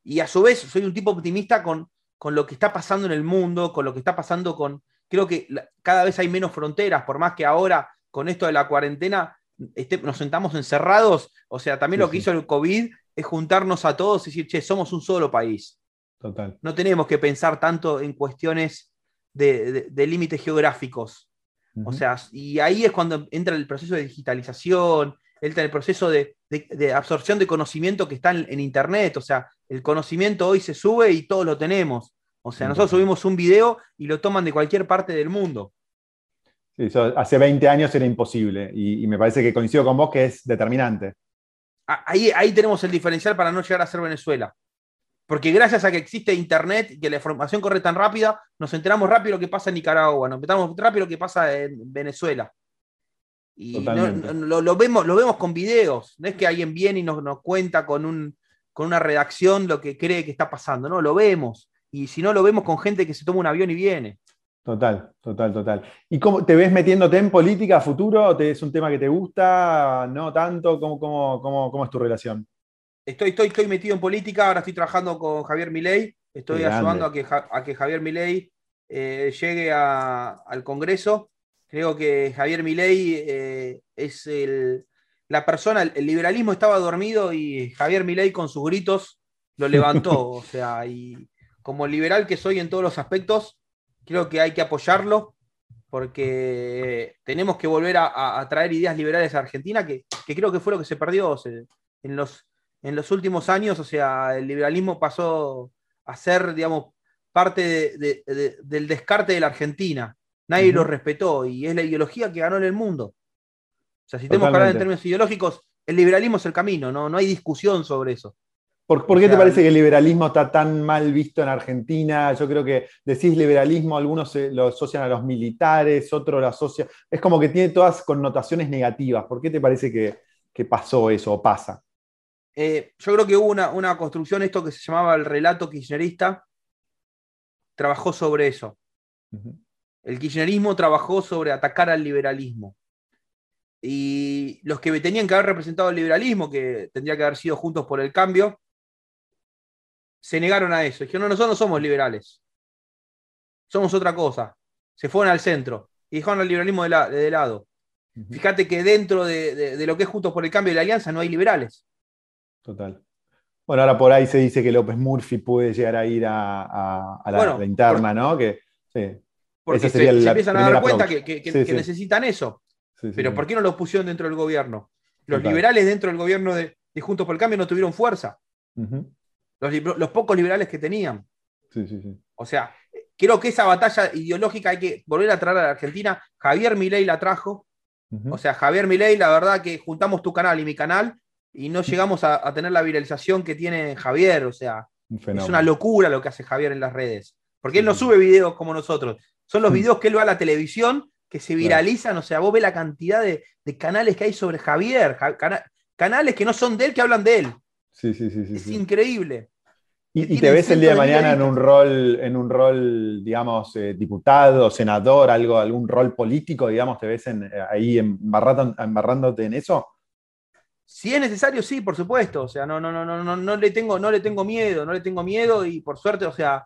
Y a su vez, soy un tipo optimista con, con lo que está pasando en el mundo, con lo que está pasando con... Creo que cada vez hay menos fronteras, por más que ahora con esto de la cuarentena este, nos sentamos encerrados, o sea, también lo que hizo el COVID es juntarnos a todos y decir, che, somos un solo país. Total. No tenemos que pensar tanto en cuestiones de, límites geográficos. O sea, y ahí es cuando entra el proceso de digitalización, entra el proceso de, absorción de conocimiento que está en, Internet. O sea, el conocimiento hoy se sube y todos lo tenemos. O sea, nosotros subimos un video y lo toman de cualquier parte del mundo. Sí, hace 20 años era imposible y, me parece que coincido con vos que es determinante. Ahí, ahí tenemos el diferencial para no llegar a ser Venezuela. Porque gracias a que existe Internet y que la información corre tan rápida, nos enteramos rápido lo que pasa en Nicaragua, nos enteramos rápido lo que pasa en Venezuela. Y lo, vemos, lo vemos con videos. No es que alguien viene y nos, nos cuenta con, un, con una redacción lo que cree que está pasando. No, lo vemos y si no lo vemos con gente que se toma un avión y viene. Total, total, total. ¿Y cómo te ves metiéndote en política a futuro? ¿Es un tema que te gusta? ¿No tanto? ¿Cómo, cómo, es tu relación? Estoy, estoy, estoy metido en política, ahora estoy trabajando con Javier Milei, estoy ayudando a que, a que Javier Milei eh, llegue al Congreso. Creo que Javier Milei eh, es la persona, el liberalismo estaba dormido y Javier Milei con sus gritos lo levantó. o sea, y como liberal que soy en todos los aspectos, creo que hay que apoyarlo porque tenemos que volver a, traer ideas liberales a Argentina, que, creo que fue lo que se perdió en, los, en los últimos años. O sea, el liberalismo pasó a ser, digamos, parte del descarte de la Argentina. Nadie lo respetó y es la ideología que ganó en el mundo. O sea, si tenemos que hablar en términos ideológicos, el liberalismo es el camino, no, no hay discusión sobre eso. ¿Por, qué te parece que el liberalismo está tan mal visto en Argentina? Yo creo que decís liberalismo, algunos lo asocian a los militares, otros lo asocian. Es como que tiene todas connotaciones negativas. ¿Por qué te parece que, pasó eso o pasa? Eh, yo creo que hubo una, construcción, esto que se llamaba el relato kirchnerista, trabajó sobre eso. El kirchnerismo trabajó sobre atacar al liberalismo. Y los que tenían que haber representado el liberalismo, que tendría que haber sido juntos por el cambio, se negaron a eso. Dijeron, no, nosotros no somos liberales. Somos otra cosa. Se fueron al centro y dejaron al liberalismo de, lado. Fíjate que dentro de, lo que es Juntos por el Cambio de la Alianza no hay liberales. Total. Bueno, ahora por ahí se dice que López Murphy puede llegar a ir a, la, interna, ¿no? Que, Porque se, empiezan a dar cuenta que, necesitan eso. Pero ¿por qué no los pusieron dentro del gobierno? Los liberales dentro del gobierno de, Juntos por el Cambio no tuvieron fuerza los, pocos liberales que tenían. O sea, creo que esa batalla ideológica hay que volver a traer a la Argentina. Javier Milei la trajo. O sea, Javier Milei, la verdad que juntamos tu canal y mi canal y no llegamos a, tener la viralización que tiene Javier. O sea, es una locura lo que hace Javier en las redes. Porque él no sube videos como nosotros. Son los videos que él va a la televisión que se viralizan. O sea, vos ves la cantidad de, canales que hay sobre Javier. canales que no son de él, que hablan de él. Sí, sí, sí. Es increíble. ¿Y, te ves el día de mañana en un rol, en un rol digamos, eh, diputado, senador, algo, algún rol político, digamos, te ves en, eh, ahí embarrándote en eso? Si es necesario, sí, por supuesto. O sea, no, no, no, no, no, no le tengo, no le tengo miedo, no le tengo miedo y por suerte, o sea,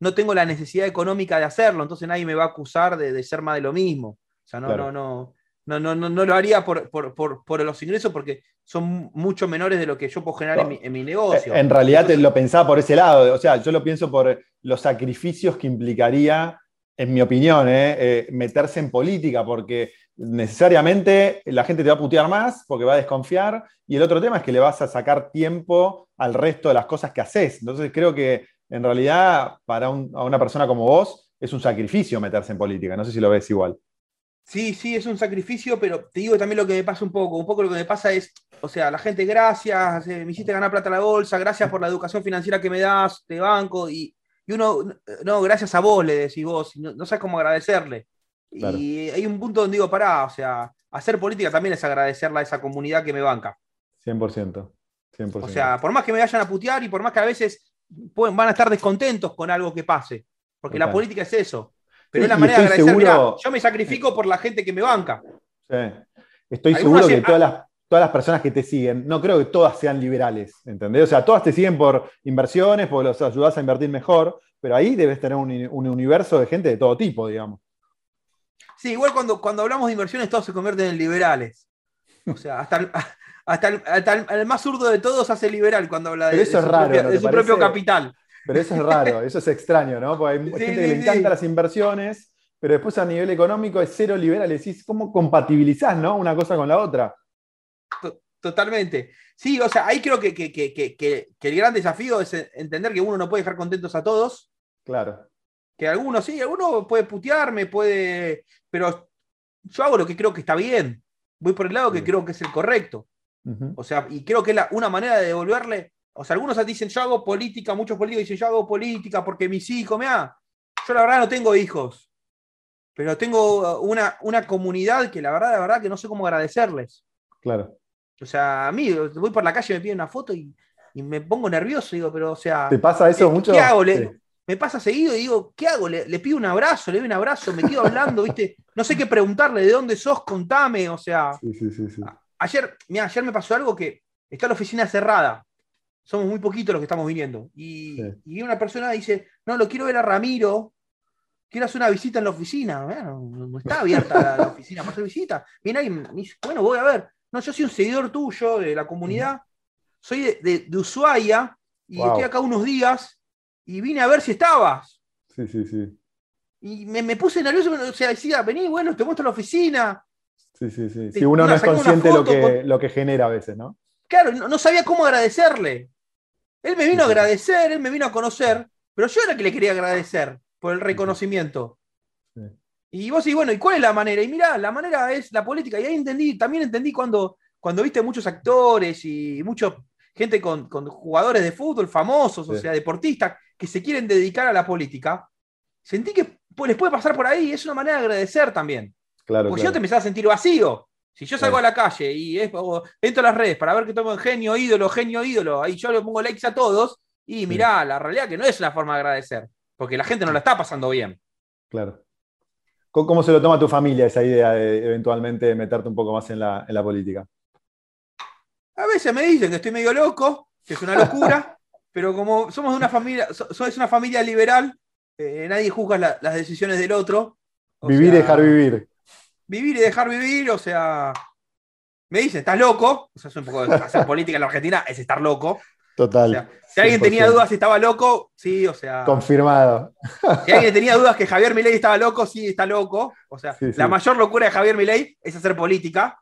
no tengo la necesidad económica de hacerlo, entonces nadie me va a acusar de, ser más de lo mismo. O sea, no, no, no, no, no, no, no lo haría por, por, los ingresos porque son mucho menores de lo que yo puedo generar en, mi, negocio. En realidad lo pensaba por ese lado, o sea, yo lo pienso por los sacrificios que implicaría, en mi opinión, eh, eh, meterse en política, porque necesariamente la gente te va a putear más porque va a desconfiar, y el otro tema es que le vas a sacar tiempo al resto de las cosas que haces. Entonces creo que en realidad para una persona como vos es un sacrificio meterse en política, no sé si lo ves igual. Sí, sí, es un sacrificio, pero te digo también lo que me pasa un poco. Un poco lo que me pasa es, o sea, la gente, gracias, eh, me hiciste ganar plata a la bolsa, gracias por la educación financiera que me das, te banco, y, uno, no, gracias a vos, le decís vos, no, sabes cómo agradecerle. Y hay un punto donde digo, pará, o sea, hacer política también es agradecerle a esa comunidad que me banca. 100%. 100%. O sea, por más que me vayan a putear y por más que a veces pueden, van a estar descontentos con algo que pase, porque la política es eso. Pero es la manera de agradecer, yo me sacrifico por la gente que me banca. Sí. Estoy seguro que todas las, todas las personas que te siguen, no creo que todas sean liberales, ¿entendés? O sea, todas te siguen por inversiones, porque los ayudas a invertir mejor, pero ahí debes tener un, universo de gente de todo tipo, digamos. Sí, igual cuando, cuando hablamos de inversiones todos se convierten en liberales. O sea, hasta, hasta, el, más zurdo de todos hace liberal cuando habla de, su, propio capital. Pero eso es raro, eso es extraño, ¿no? Porque hay gente que le encanta las inversiones, pero después a nivel económico es cero liberal. Decís, ¿cómo compatibilizás, no? Una cosa con la otra. Totalmente. Sí, o sea, ahí creo que, que, el gran desafío es entender que uno no puede dejar contentos a todos. Claro. Que algunos sí, alguno puede putearme, puede. Pero yo hago lo que creo que está bien. Voy por el lado que creo que es el correcto. O sea, y creo que es una manera de devolverle o sea, algunos dicen, yo hago política, muchos políticos dicen, yo hago política porque mis hijos, mira, yo la verdad no tengo hijos, pero tengo una, una comunidad que la verdad, la verdad que no sé cómo agradecerles. Claro. O sea, a mí voy por la calle, me piden una foto y, me pongo nervioso, digo, pero o sea... ¿Te pasa eso mucho? ¿Qué hago? Me pasa seguido y digo, ¿qué hago? Le, pido un abrazo, le doy un abrazo, me quedo hablando, ¿viste? No sé qué preguntarle, ¿de dónde sos? Contame, o sea... Sí, sí, sí, ayer, mira, ayer me pasó algo que está la oficina cerrada somos muy poquitos los que estamos viniendo. Y, una persona dice, no, lo quiero ver a Ramiro, quiero hacer una visita en la oficina. no, está abierta la, oficina para hacer visita. Viene ahí me dice, bueno, voy a ver. No, yo soy un seguidor tuyo de la comunidad, soy de, de, Ushuaia y estoy acá unos días y vine a ver si estabas. Sí, sí, sí. Y me, puse nervioso, o sea, decía, vení, bueno, te muestro la oficina. Sí, sí, sí. Si uno no es consciente de lo que, lo que genera a veces, ¿no? Claro, no, sabía cómo agradecerle. Él me vino a agradecer, él me vino a conocer, pero yo era que le quería agradecer por el reconocimiento. Y vos y bueno, ¿y cuál es la manera? Y mirá, la manera es la política. Y ahí entendí, también entendí cuando, cuando viste muchos actores y mucha gente con, jugadores de fútbol famosos, o sea, deportistas, que se quieren dedicar a la política. Sentí que les puede pasar por ahí, es una manera de agradecer también. Claro, Porque yo te empezaba a sentir vacío. Si yo salgo a la calle y entro a las redes para ver que tomo genio, ídolo, genio, ídolo, ahí yo le pongo likes a todos, y mirá, la realidad que no es una forma de agradecer, porque la gente no la está pasando bien. Claro. ¿Cómo se lo toma tu familia esa idea de eventualmente meterte un poco más en la, política? A veces me dicen que estoy medio loco, que es una locura, pero como somos de una familia, es una familia liberal, eh, nadie juzga las decisiones del otro. Vivir y dejar vivir vivir y dejar vivir, o sea, me dicen, ¿estás loco? O sea, es un poco de hacer política en la Argentina, es estar loco. Total. si alguien tenía dudas si estaba loco, sí, o sea. Confirmado. Si alguien tenía dudas que Javier Milei estaba loco, sí, está loco. O sea, la mayor locura de Javier Milei es hacer política,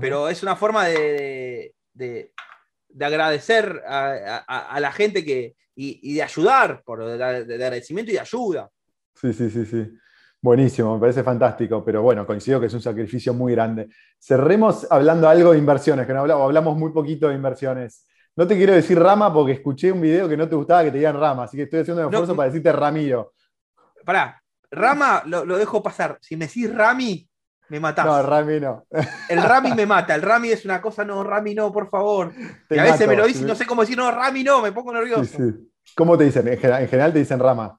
pero es una forma de, de, agradecer a, la gente que, y, de ayudar, por, de agradecimiento y de ayuda. Sí, sí, sí, sí. Buenísimo, me parece fantástico, pero bueno, coincido que es un sacrificio muy grande. Cerremos hablando algo de inversiones, que no hablamos, hablamos muy poquito de inversiones. No te quiero decir rama porque escuché un video que no te gustaba que te digan rama, así que estoy haciendo un esfuerzo para decirte Ramiro. Pará, rama lo, dejo pasar. Si me decís Rami, me matás. No, Rami no. El Rami me mata. El Rami es una cosa, no, Rami no, por favor. y a veces me lo dicen, no sé cómo decir, no, Rami no, me pongo nervioso. ¿Cómo te dicen? en general te dicen rama.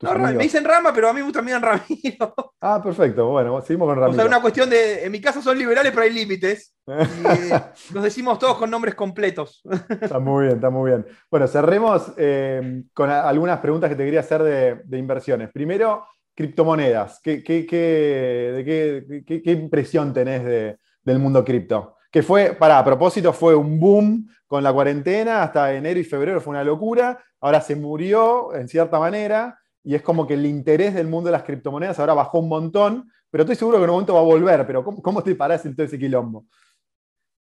No, me dicen Rama, pero a mí también Ramiro. Ah, perfecto. Bueno, seguimos con Ramiro. O sea, una cuestión de. En mi casa son liberales, pero hay límites. nos decimos todos con nombres completos. Está muy bien, está muy bien. Bueno, cerremos eh, con algunas preguntas que te quería hacer de, inversiones. Primero, criptomonedas. ¿Qué, qué, qué, impresión tenés del mundo cripto? Que fue, para a propósito, fue un boom con la cuarentena, hasta enero y febrero fue una locura, ahora se murió en cierta manera, y es como que el interés del mundo de las criptomonedas ahora bajó un montón, pero estoy seguro que en un momento va a volver, pero ¿cómo, te parás en todo ese quilombo?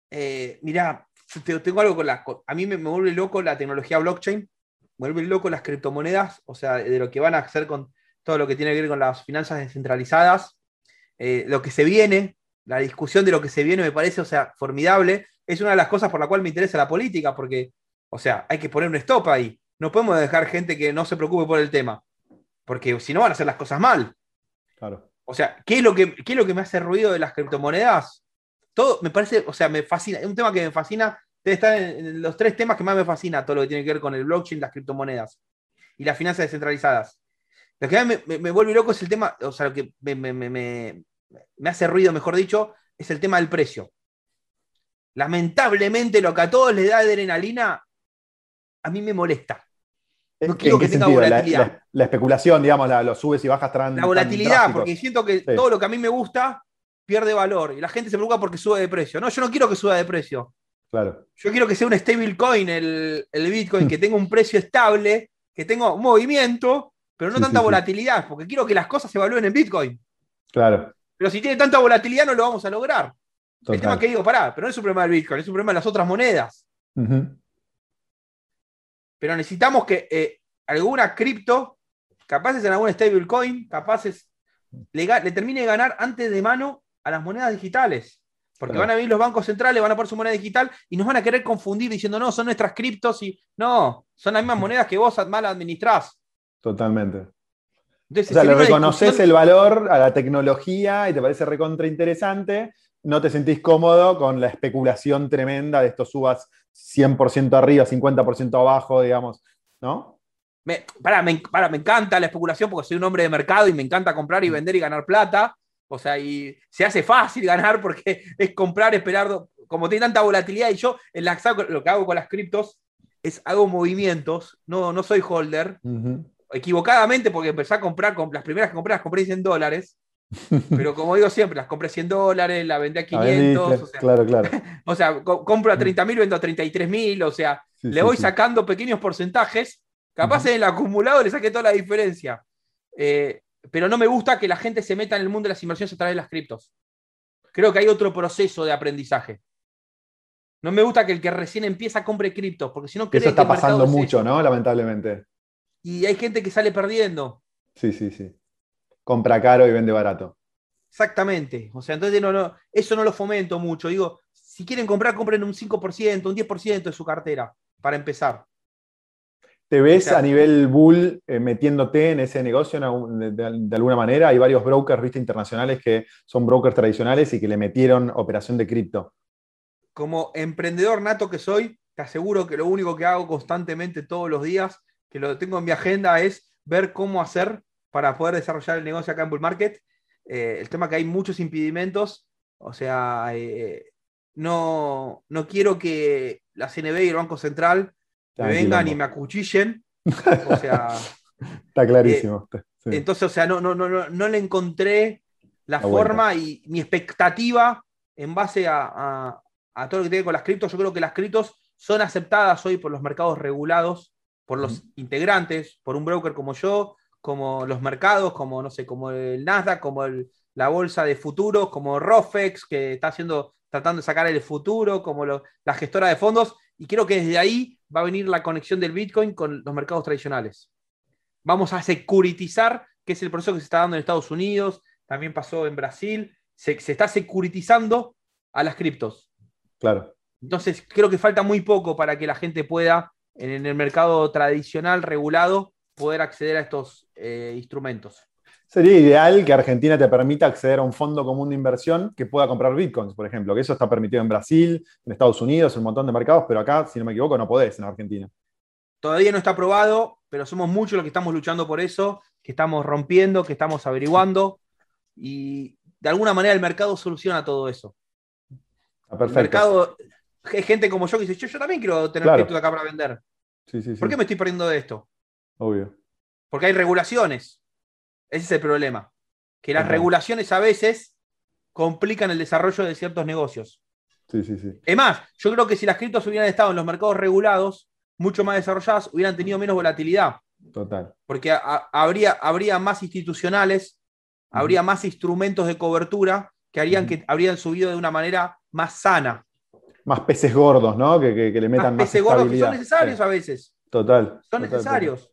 Eh, mirá, tengo algo con las... A mí me, vuelve loco la tecnología blockchain, me vuelve loco las criptomonedas, o sea, de lo que van a hacer con todo lo que tiene que ver con las finanzas descentralizadas, eh, lo que se viene, la discusión de lo que se viene me parece, o sea, formidable. Es una de las cosas por la cual me interesa la política, porque, o sea, hay que poner un stop ahí. No podemos dejar gente que no se preocupe por el tema, porque si no van a hacer las cosas mal. Claro. O sea, ¿qué es lo que, qué es lo que me hace ruido de las criptomonedas? Todo me parece, o sea, me fascina. Es un tema que me fascina. Está en los tres temas que más me fascina, todo lo que tiene que ver con el blockchain, las criptomonedas y las finanzas descentralizadas. Lo que me, me, vuelve loco es el tema, o sea, lo que me, me, hace ruido, mejor dicho, es el tema del precio. Lamentablemente, lo que a todos les da adrenalina, a mí me molesta. No quiero que tenga volatilidad. La, especulación, digamos, los subes y bajas trans. La volatilidad, porque siento que todo lo que a mí me gusta pierde valor y la gente se preocupa porque sube de precio. No, yo no quiero que suba de precio. Claro. Yo quiero que sea un stable coin el, el Bitcoin, que tenga un precio estable, que tenga un movimiento, pero no tanta volatilidad, porque quiero que las cosas se evalúen en Bitcoin. Claro. Pero si tiene tanta volatilidad no lo vamos a lograr. El tema que digo, pará, pero no es un problema del Bitcoin, es un problema de las otras monedas. Pero necesitamos que eh, alguna cripto, capaces en algún stablecoin, capaces, le, le, termine de ganar antes de mano a las monedas digitales. Porque van a venir los bancos centrales, van a poner su moneda digital y nos van a querer confundir diciendo, no, son nuestras criptos y no, son las mismas monedas que vos mal administrás. Totalmente. o sea, le reconoces el valor a la tecnología y te parece recontra interesante, no te sentís cómodo con la especulación tremenda de estos subas 100% arriba, 50% abajo, digamos, ¿no? Me, para, me, para, me encanta la especulación porque soy un hombre de mercado y me encanta comprar y mm. vender y ganar plata. O sea, y se hace fácil ganar porque es comprar, esperar, como tiene tanta volatilidad. Y yo en la, lo que hago con las criptos es hago movimientos, no, no soy holder. Equivocadamente, porque empecé a comprar, las primeras que compré las compré 100 dólares. Pero como digo siempre, las compré 100 dólares, la vendí a 500. o sea, claro, claro. o sea, compro a 30 mil, vendo a 33 mil. O sea, le voy sacando pequeños porcentajes. Capaz en el acumulado le saqué toda la diferencia. Eh, pero no me gusta que la gente se meta en el mundo de las inversiones a través de las criptos. Creo que hay otro proceso de aprendizaje. No me gusta que el que recién empieza compre criptos, porque si no Eso está pasando mucho, ¿no? Lamentablemente. Y hay gente que sale perdiendo. Sí, sí, sí. Compra caro y vende barato. Exactamente. O sea, entonces no, no, eso no lo fomento mucho. Digo, si quieren comprar, compren un 5%, un 10% de su cartera, para empezar. ¿Te ves a nivel bull eh, metiéndote en ese negocio de, alguna manera? Hay varios brokers ¿viste, internacionales que son brokers tradicionales y que le metieron operación de cripto. Como emprendedor nato que soy, te aseguro que lo único que hago constantemente todos los días, que lo tengo en mi agenda, es ver cómo hacer para poder desarrollar el negocio acá en Bull Market. Eh, el tema que hay muchos impedimentos, o sea, eh, no, no quiero que la CNB y el Banco Central me vengan y me acuchillen. O sea. Está clarísimo. Eh, entonces, o sea, no, no, no, no le encontré la, forma y mi expectativa en base a, todo lo que tiene con las criptos. Yo creo que las criptos son aceptadas hoy por los mercados regulados, por los integrantes, por un broker como yo, como los mercados, como no sé, como el Nasdaq, como la bolsa de futuros, como Rofex, que está haciendo, tratando de sacar el futuro, como la gestora de fondos, y creo que desde ahí va a venir la conexión del Bitcoin con los mercados tradicionales. Vamos a securitizar, que es el proceso que se está dando en Estados Unidos, también pasó en Brasil, se, está securitizando a las criptos. Claro. Entonces, creo que falta muy poco para que la gente pueda, en el mercado tradicional, regulado, poder acceder a estos eh, instrumentos. Sería ideal que Argentina te permita acceder a un fondo común de inversión que pueda comprar bitcoins, por ejemplo, que eso está permitido en Brasil, en Estados Unidos, en un montón de mercados, pero acá, si no me equivoco, no podés en Argentina. Todavía no está aprobado, pero somos muchos los que estamos luchando por eso, que estamos rompiendo, que estamos averiguando y de alguna manera el mercado soluciona todo eso. perfecto. El mercado, gente como yo que dice, yo, también quiero tener cripto acá para vender. Sí, sí, ¿Por qué me estoy perdiendo de esto? Obvio. Porque hay regulaciones Ese es el problema. Que las regulaciones a veces complican el desarrollo de ciertos negocios. Sí, sí, sí. Es más, yo creo que si las criptos hubieran estado en los mercados regulados, mucho más desarrolladas, hubieran tenido menos volatilidad. Total. Porque habría, habría más institucionales, habría más instrumentos de cobertura que harían que habrían subido de una manera más sana. Más peces gordos, ¿no? Que, le metan más, peces gordos que son necesarios a veces. Total. Son necesarios.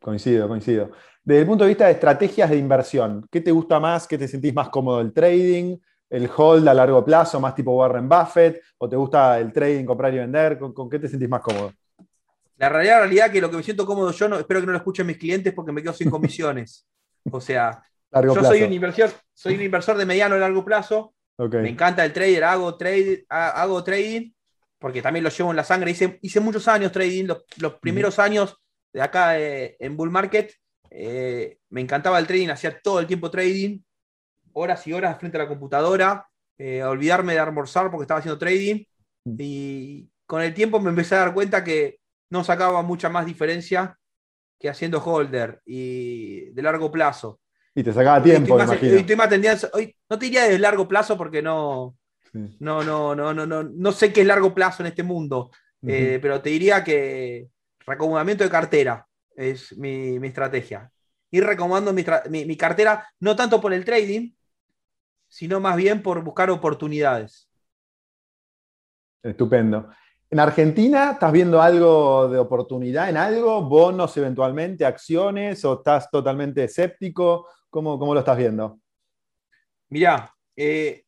Coincido, coincido. Desde el punto de vista de estrategias de inversión, ¿qué te gusta más? ¿Qué te sentís más cómodo? ¿El trading? ¿El hold a largo plazo, más tipo Warren Buffett? ¿O te gusta el trading, comprar y vender? ¿Con, qué te sentís más cómodo? La realidad, realidad que lo que me siento cómodo yo, no, espero que no lo escuchen mis clientes porque me quedo sin comisiones. o sea, yo soy un, inversor, soy un inversor de mediano y largo plazo. Me encanta el trader, hago, trade, hago trading porque también lo llevo en la sangre. Hice, hice muchos años trading, los, primeros años de acá eh, en Bull Market. Eh, me encantaba el trading, hacía todo el tiempo trading, horas y horas frente a la computadora, eh, olvidarme de almorzar porque estaba haciendo trading. Mm. Y con el tiempo me empecé a dar cuenta que no sacaba mucha más diferencia que haciendo holder y de largo plazo. Y te sacaba tiempo, me imagino. hoy, no te diría de largo plazo porque no, no, no, no, no, no, no sé qué es largo plazo en este mundo, pero te diría que Recomendamiento de cartera es mi, estrategia. Ir recomendando mi, cartera, no tanto por el trading, sino más bien por buscar oportunidades. Estupendo. ¿En Argentina estás viendo algo de oportunidad en algo? ¿Bonos eventualmente? ¿Acciones? ¿O estás totalmente escéptico? ¿Cómo, cómo lo estás viendo? Mirá, eh,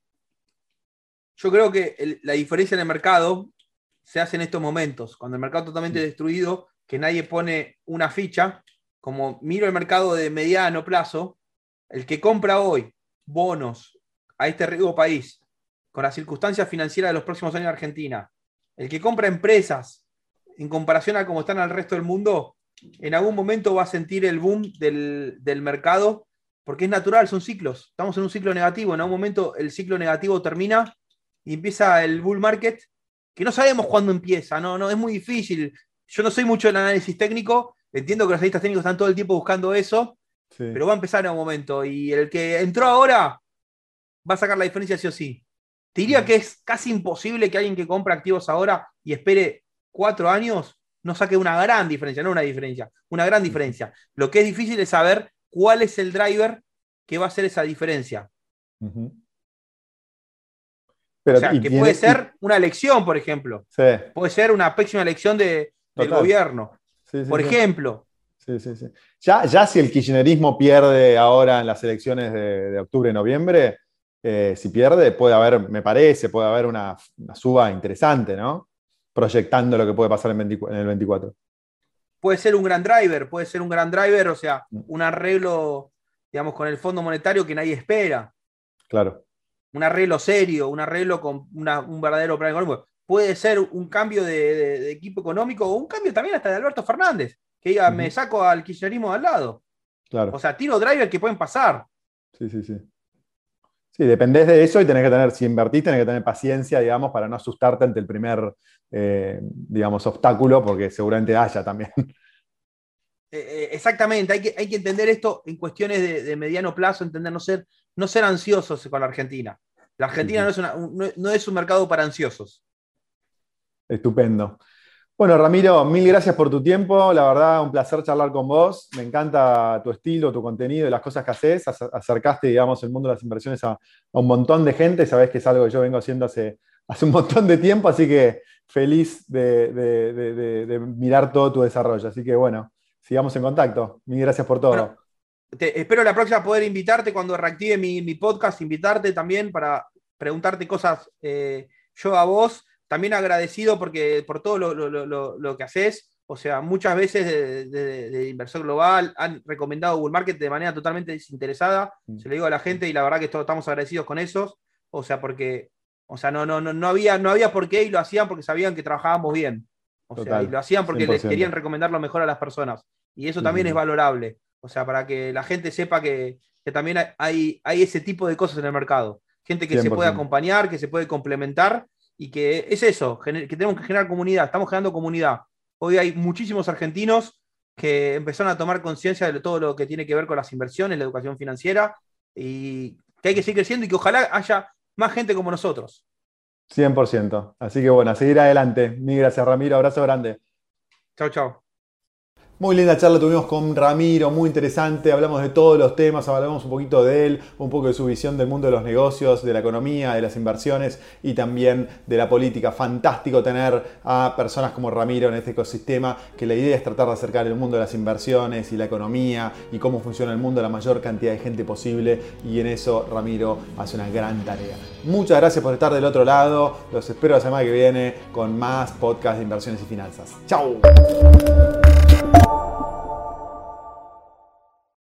yo creo que la diferencia en el mercado se hace en estos momentos, cuando el mercado totalmente destruido, que nadie pone una ficha, como miro el mercado de mediano plazo, el que compra hoy bonos a este riesgo país, con las circunstancias financieras de los próximos años de Argentina, el que compra empresas en comparación a cómo están al resto del mundo, en algún momento va a sentir el boom del, del mercado, porque es natural, son ciclos. Estamos en un ciclo negativo, en algún momento el ciclo negativo termina y empieza el bull market que no sabemos cuándo empieza, no, no, es muy difícil. Yo no soy mucho del análisis técnico, entiendo que los analistas técnicos están todo el tiempo buscando eso, pero va a empezar en un momento. Y el que entró ahora va a sacar la diferencia sí o sí. Te diría que es casi imposible que alguien que compre activos ahora y espere cuatro años no saque una gran diferencia, no una diferencia, una gran diferencia. Lo que es difícil es saber cuál es el driver que va a hacer esa diferencia o sea, que puede ser una elección, por ejemplo. Puede ser una próxima elección de, del gobierno. por ejemplo. Ya, ya si el kirchnerismo pierde ahora en las elecciones de, octubre, noviembre, eh, si pierde, puede haber, me parece, puede haber una, suba interesante, ¿no? Proyectando lo que puede pasar en, en, el 24. Puede ser un gran driver, puede ser un gran driver, o sea, mm. un arreglo, digamos, con el Fondo Monetario que nadie espera. Claro un arreglo serio, un arreglo con un verdadero plan económico. Puede ser un cambio de, equipo económico o un cambio también hasta de Alberto Fernández, que diga, me saco al kirchnerismo de al lado. Claro. O sea, tiro driver que pueden pasar. Sí, sí, sí. Sí, dependés de eso y tenés que tener, si invertís, tenés que tener paciencia, digamos, para no asustarte ante el primer, eh, digamos, obstáculo, porque seguramente haya también. Eh, eh, exactamente, hay que, hay que entender esto en cuestiones de, mediano plazo, entender, no ser, no ser ansiosos con la Argentina. La Argentina no, es un mercado para ansiosos. Estupendo. Bueno, Ramiro, mil gracias por tu tiempo. La verdad, un placer charlar con vos. Me encanta tu estilo, tu contenido y las cosas que haces. Acercaste, digamos, el mundo de las inversiones a, un montón de gente. Sabés que es algo que yo vengo haciendo hace, hace un montón de tiempo, así que feliz de, de mirar todo tu desarrollo. Así que, bueno, sigamos en contacto. Mil gracias por todo. espero la próxima poder invitarte cuando reactive mi, podcast, invitarte también para preguntarte cosas eh, yo a vos. También agradecido porque, por todo lo, que haces. O sea, muchas veces de, inversor global han recomendado Google Market de manera totalmente desinteresada. Mm. Se lo digo a la gente y la verdad que todos estamos agradecidos con eso. O sea, porque o sea, no, no, no, no, había, no había por qué y lo hacían porque sabían que trabajábamos bien. O sea, y lo hacían porque les querían recomendar lo mejor a las personas. Y eso también es valorable. O sea, para que la gente sepa que, también hay, hay ese tipo de cosas en el mercado. Gente que se puede acompañar, que se puede complementar y que es eso, que tenemos que generar comunidad. Estamos generando comunidad. Hoy hay muchísimos argentinos que empezaron a tomar conciencia de todo lo que tiene que ver con las inversiones, la educación financiera, y que hay que seguir creciendo y que ojalá haya más gente como nosotros. 100%. Así que bueno, a seguir adelante. Mil gracias, Ramiro. Abrazo grande. Chao, chao. Muy linda charla tuvimos con Ramiro, muy interesante, hablamos de todos los temas, hablamos un poquito de él, un poco de su visión del mundo de los negocios, de la economía, de las inversiones y también de la política. Fantástico tener a personas como Ramiro en este ecosistema, que la idea es tratar de acercar el mundo de las inversiones y la economía y cómo funciona el mundo a la mayor cantidad de gente posible y en eso Ramiro hace una gran tarea. Muchas gracias por estar del otro lado, los espero la semana que viene con más podcast de inversiones y finanzas. ¡Chao!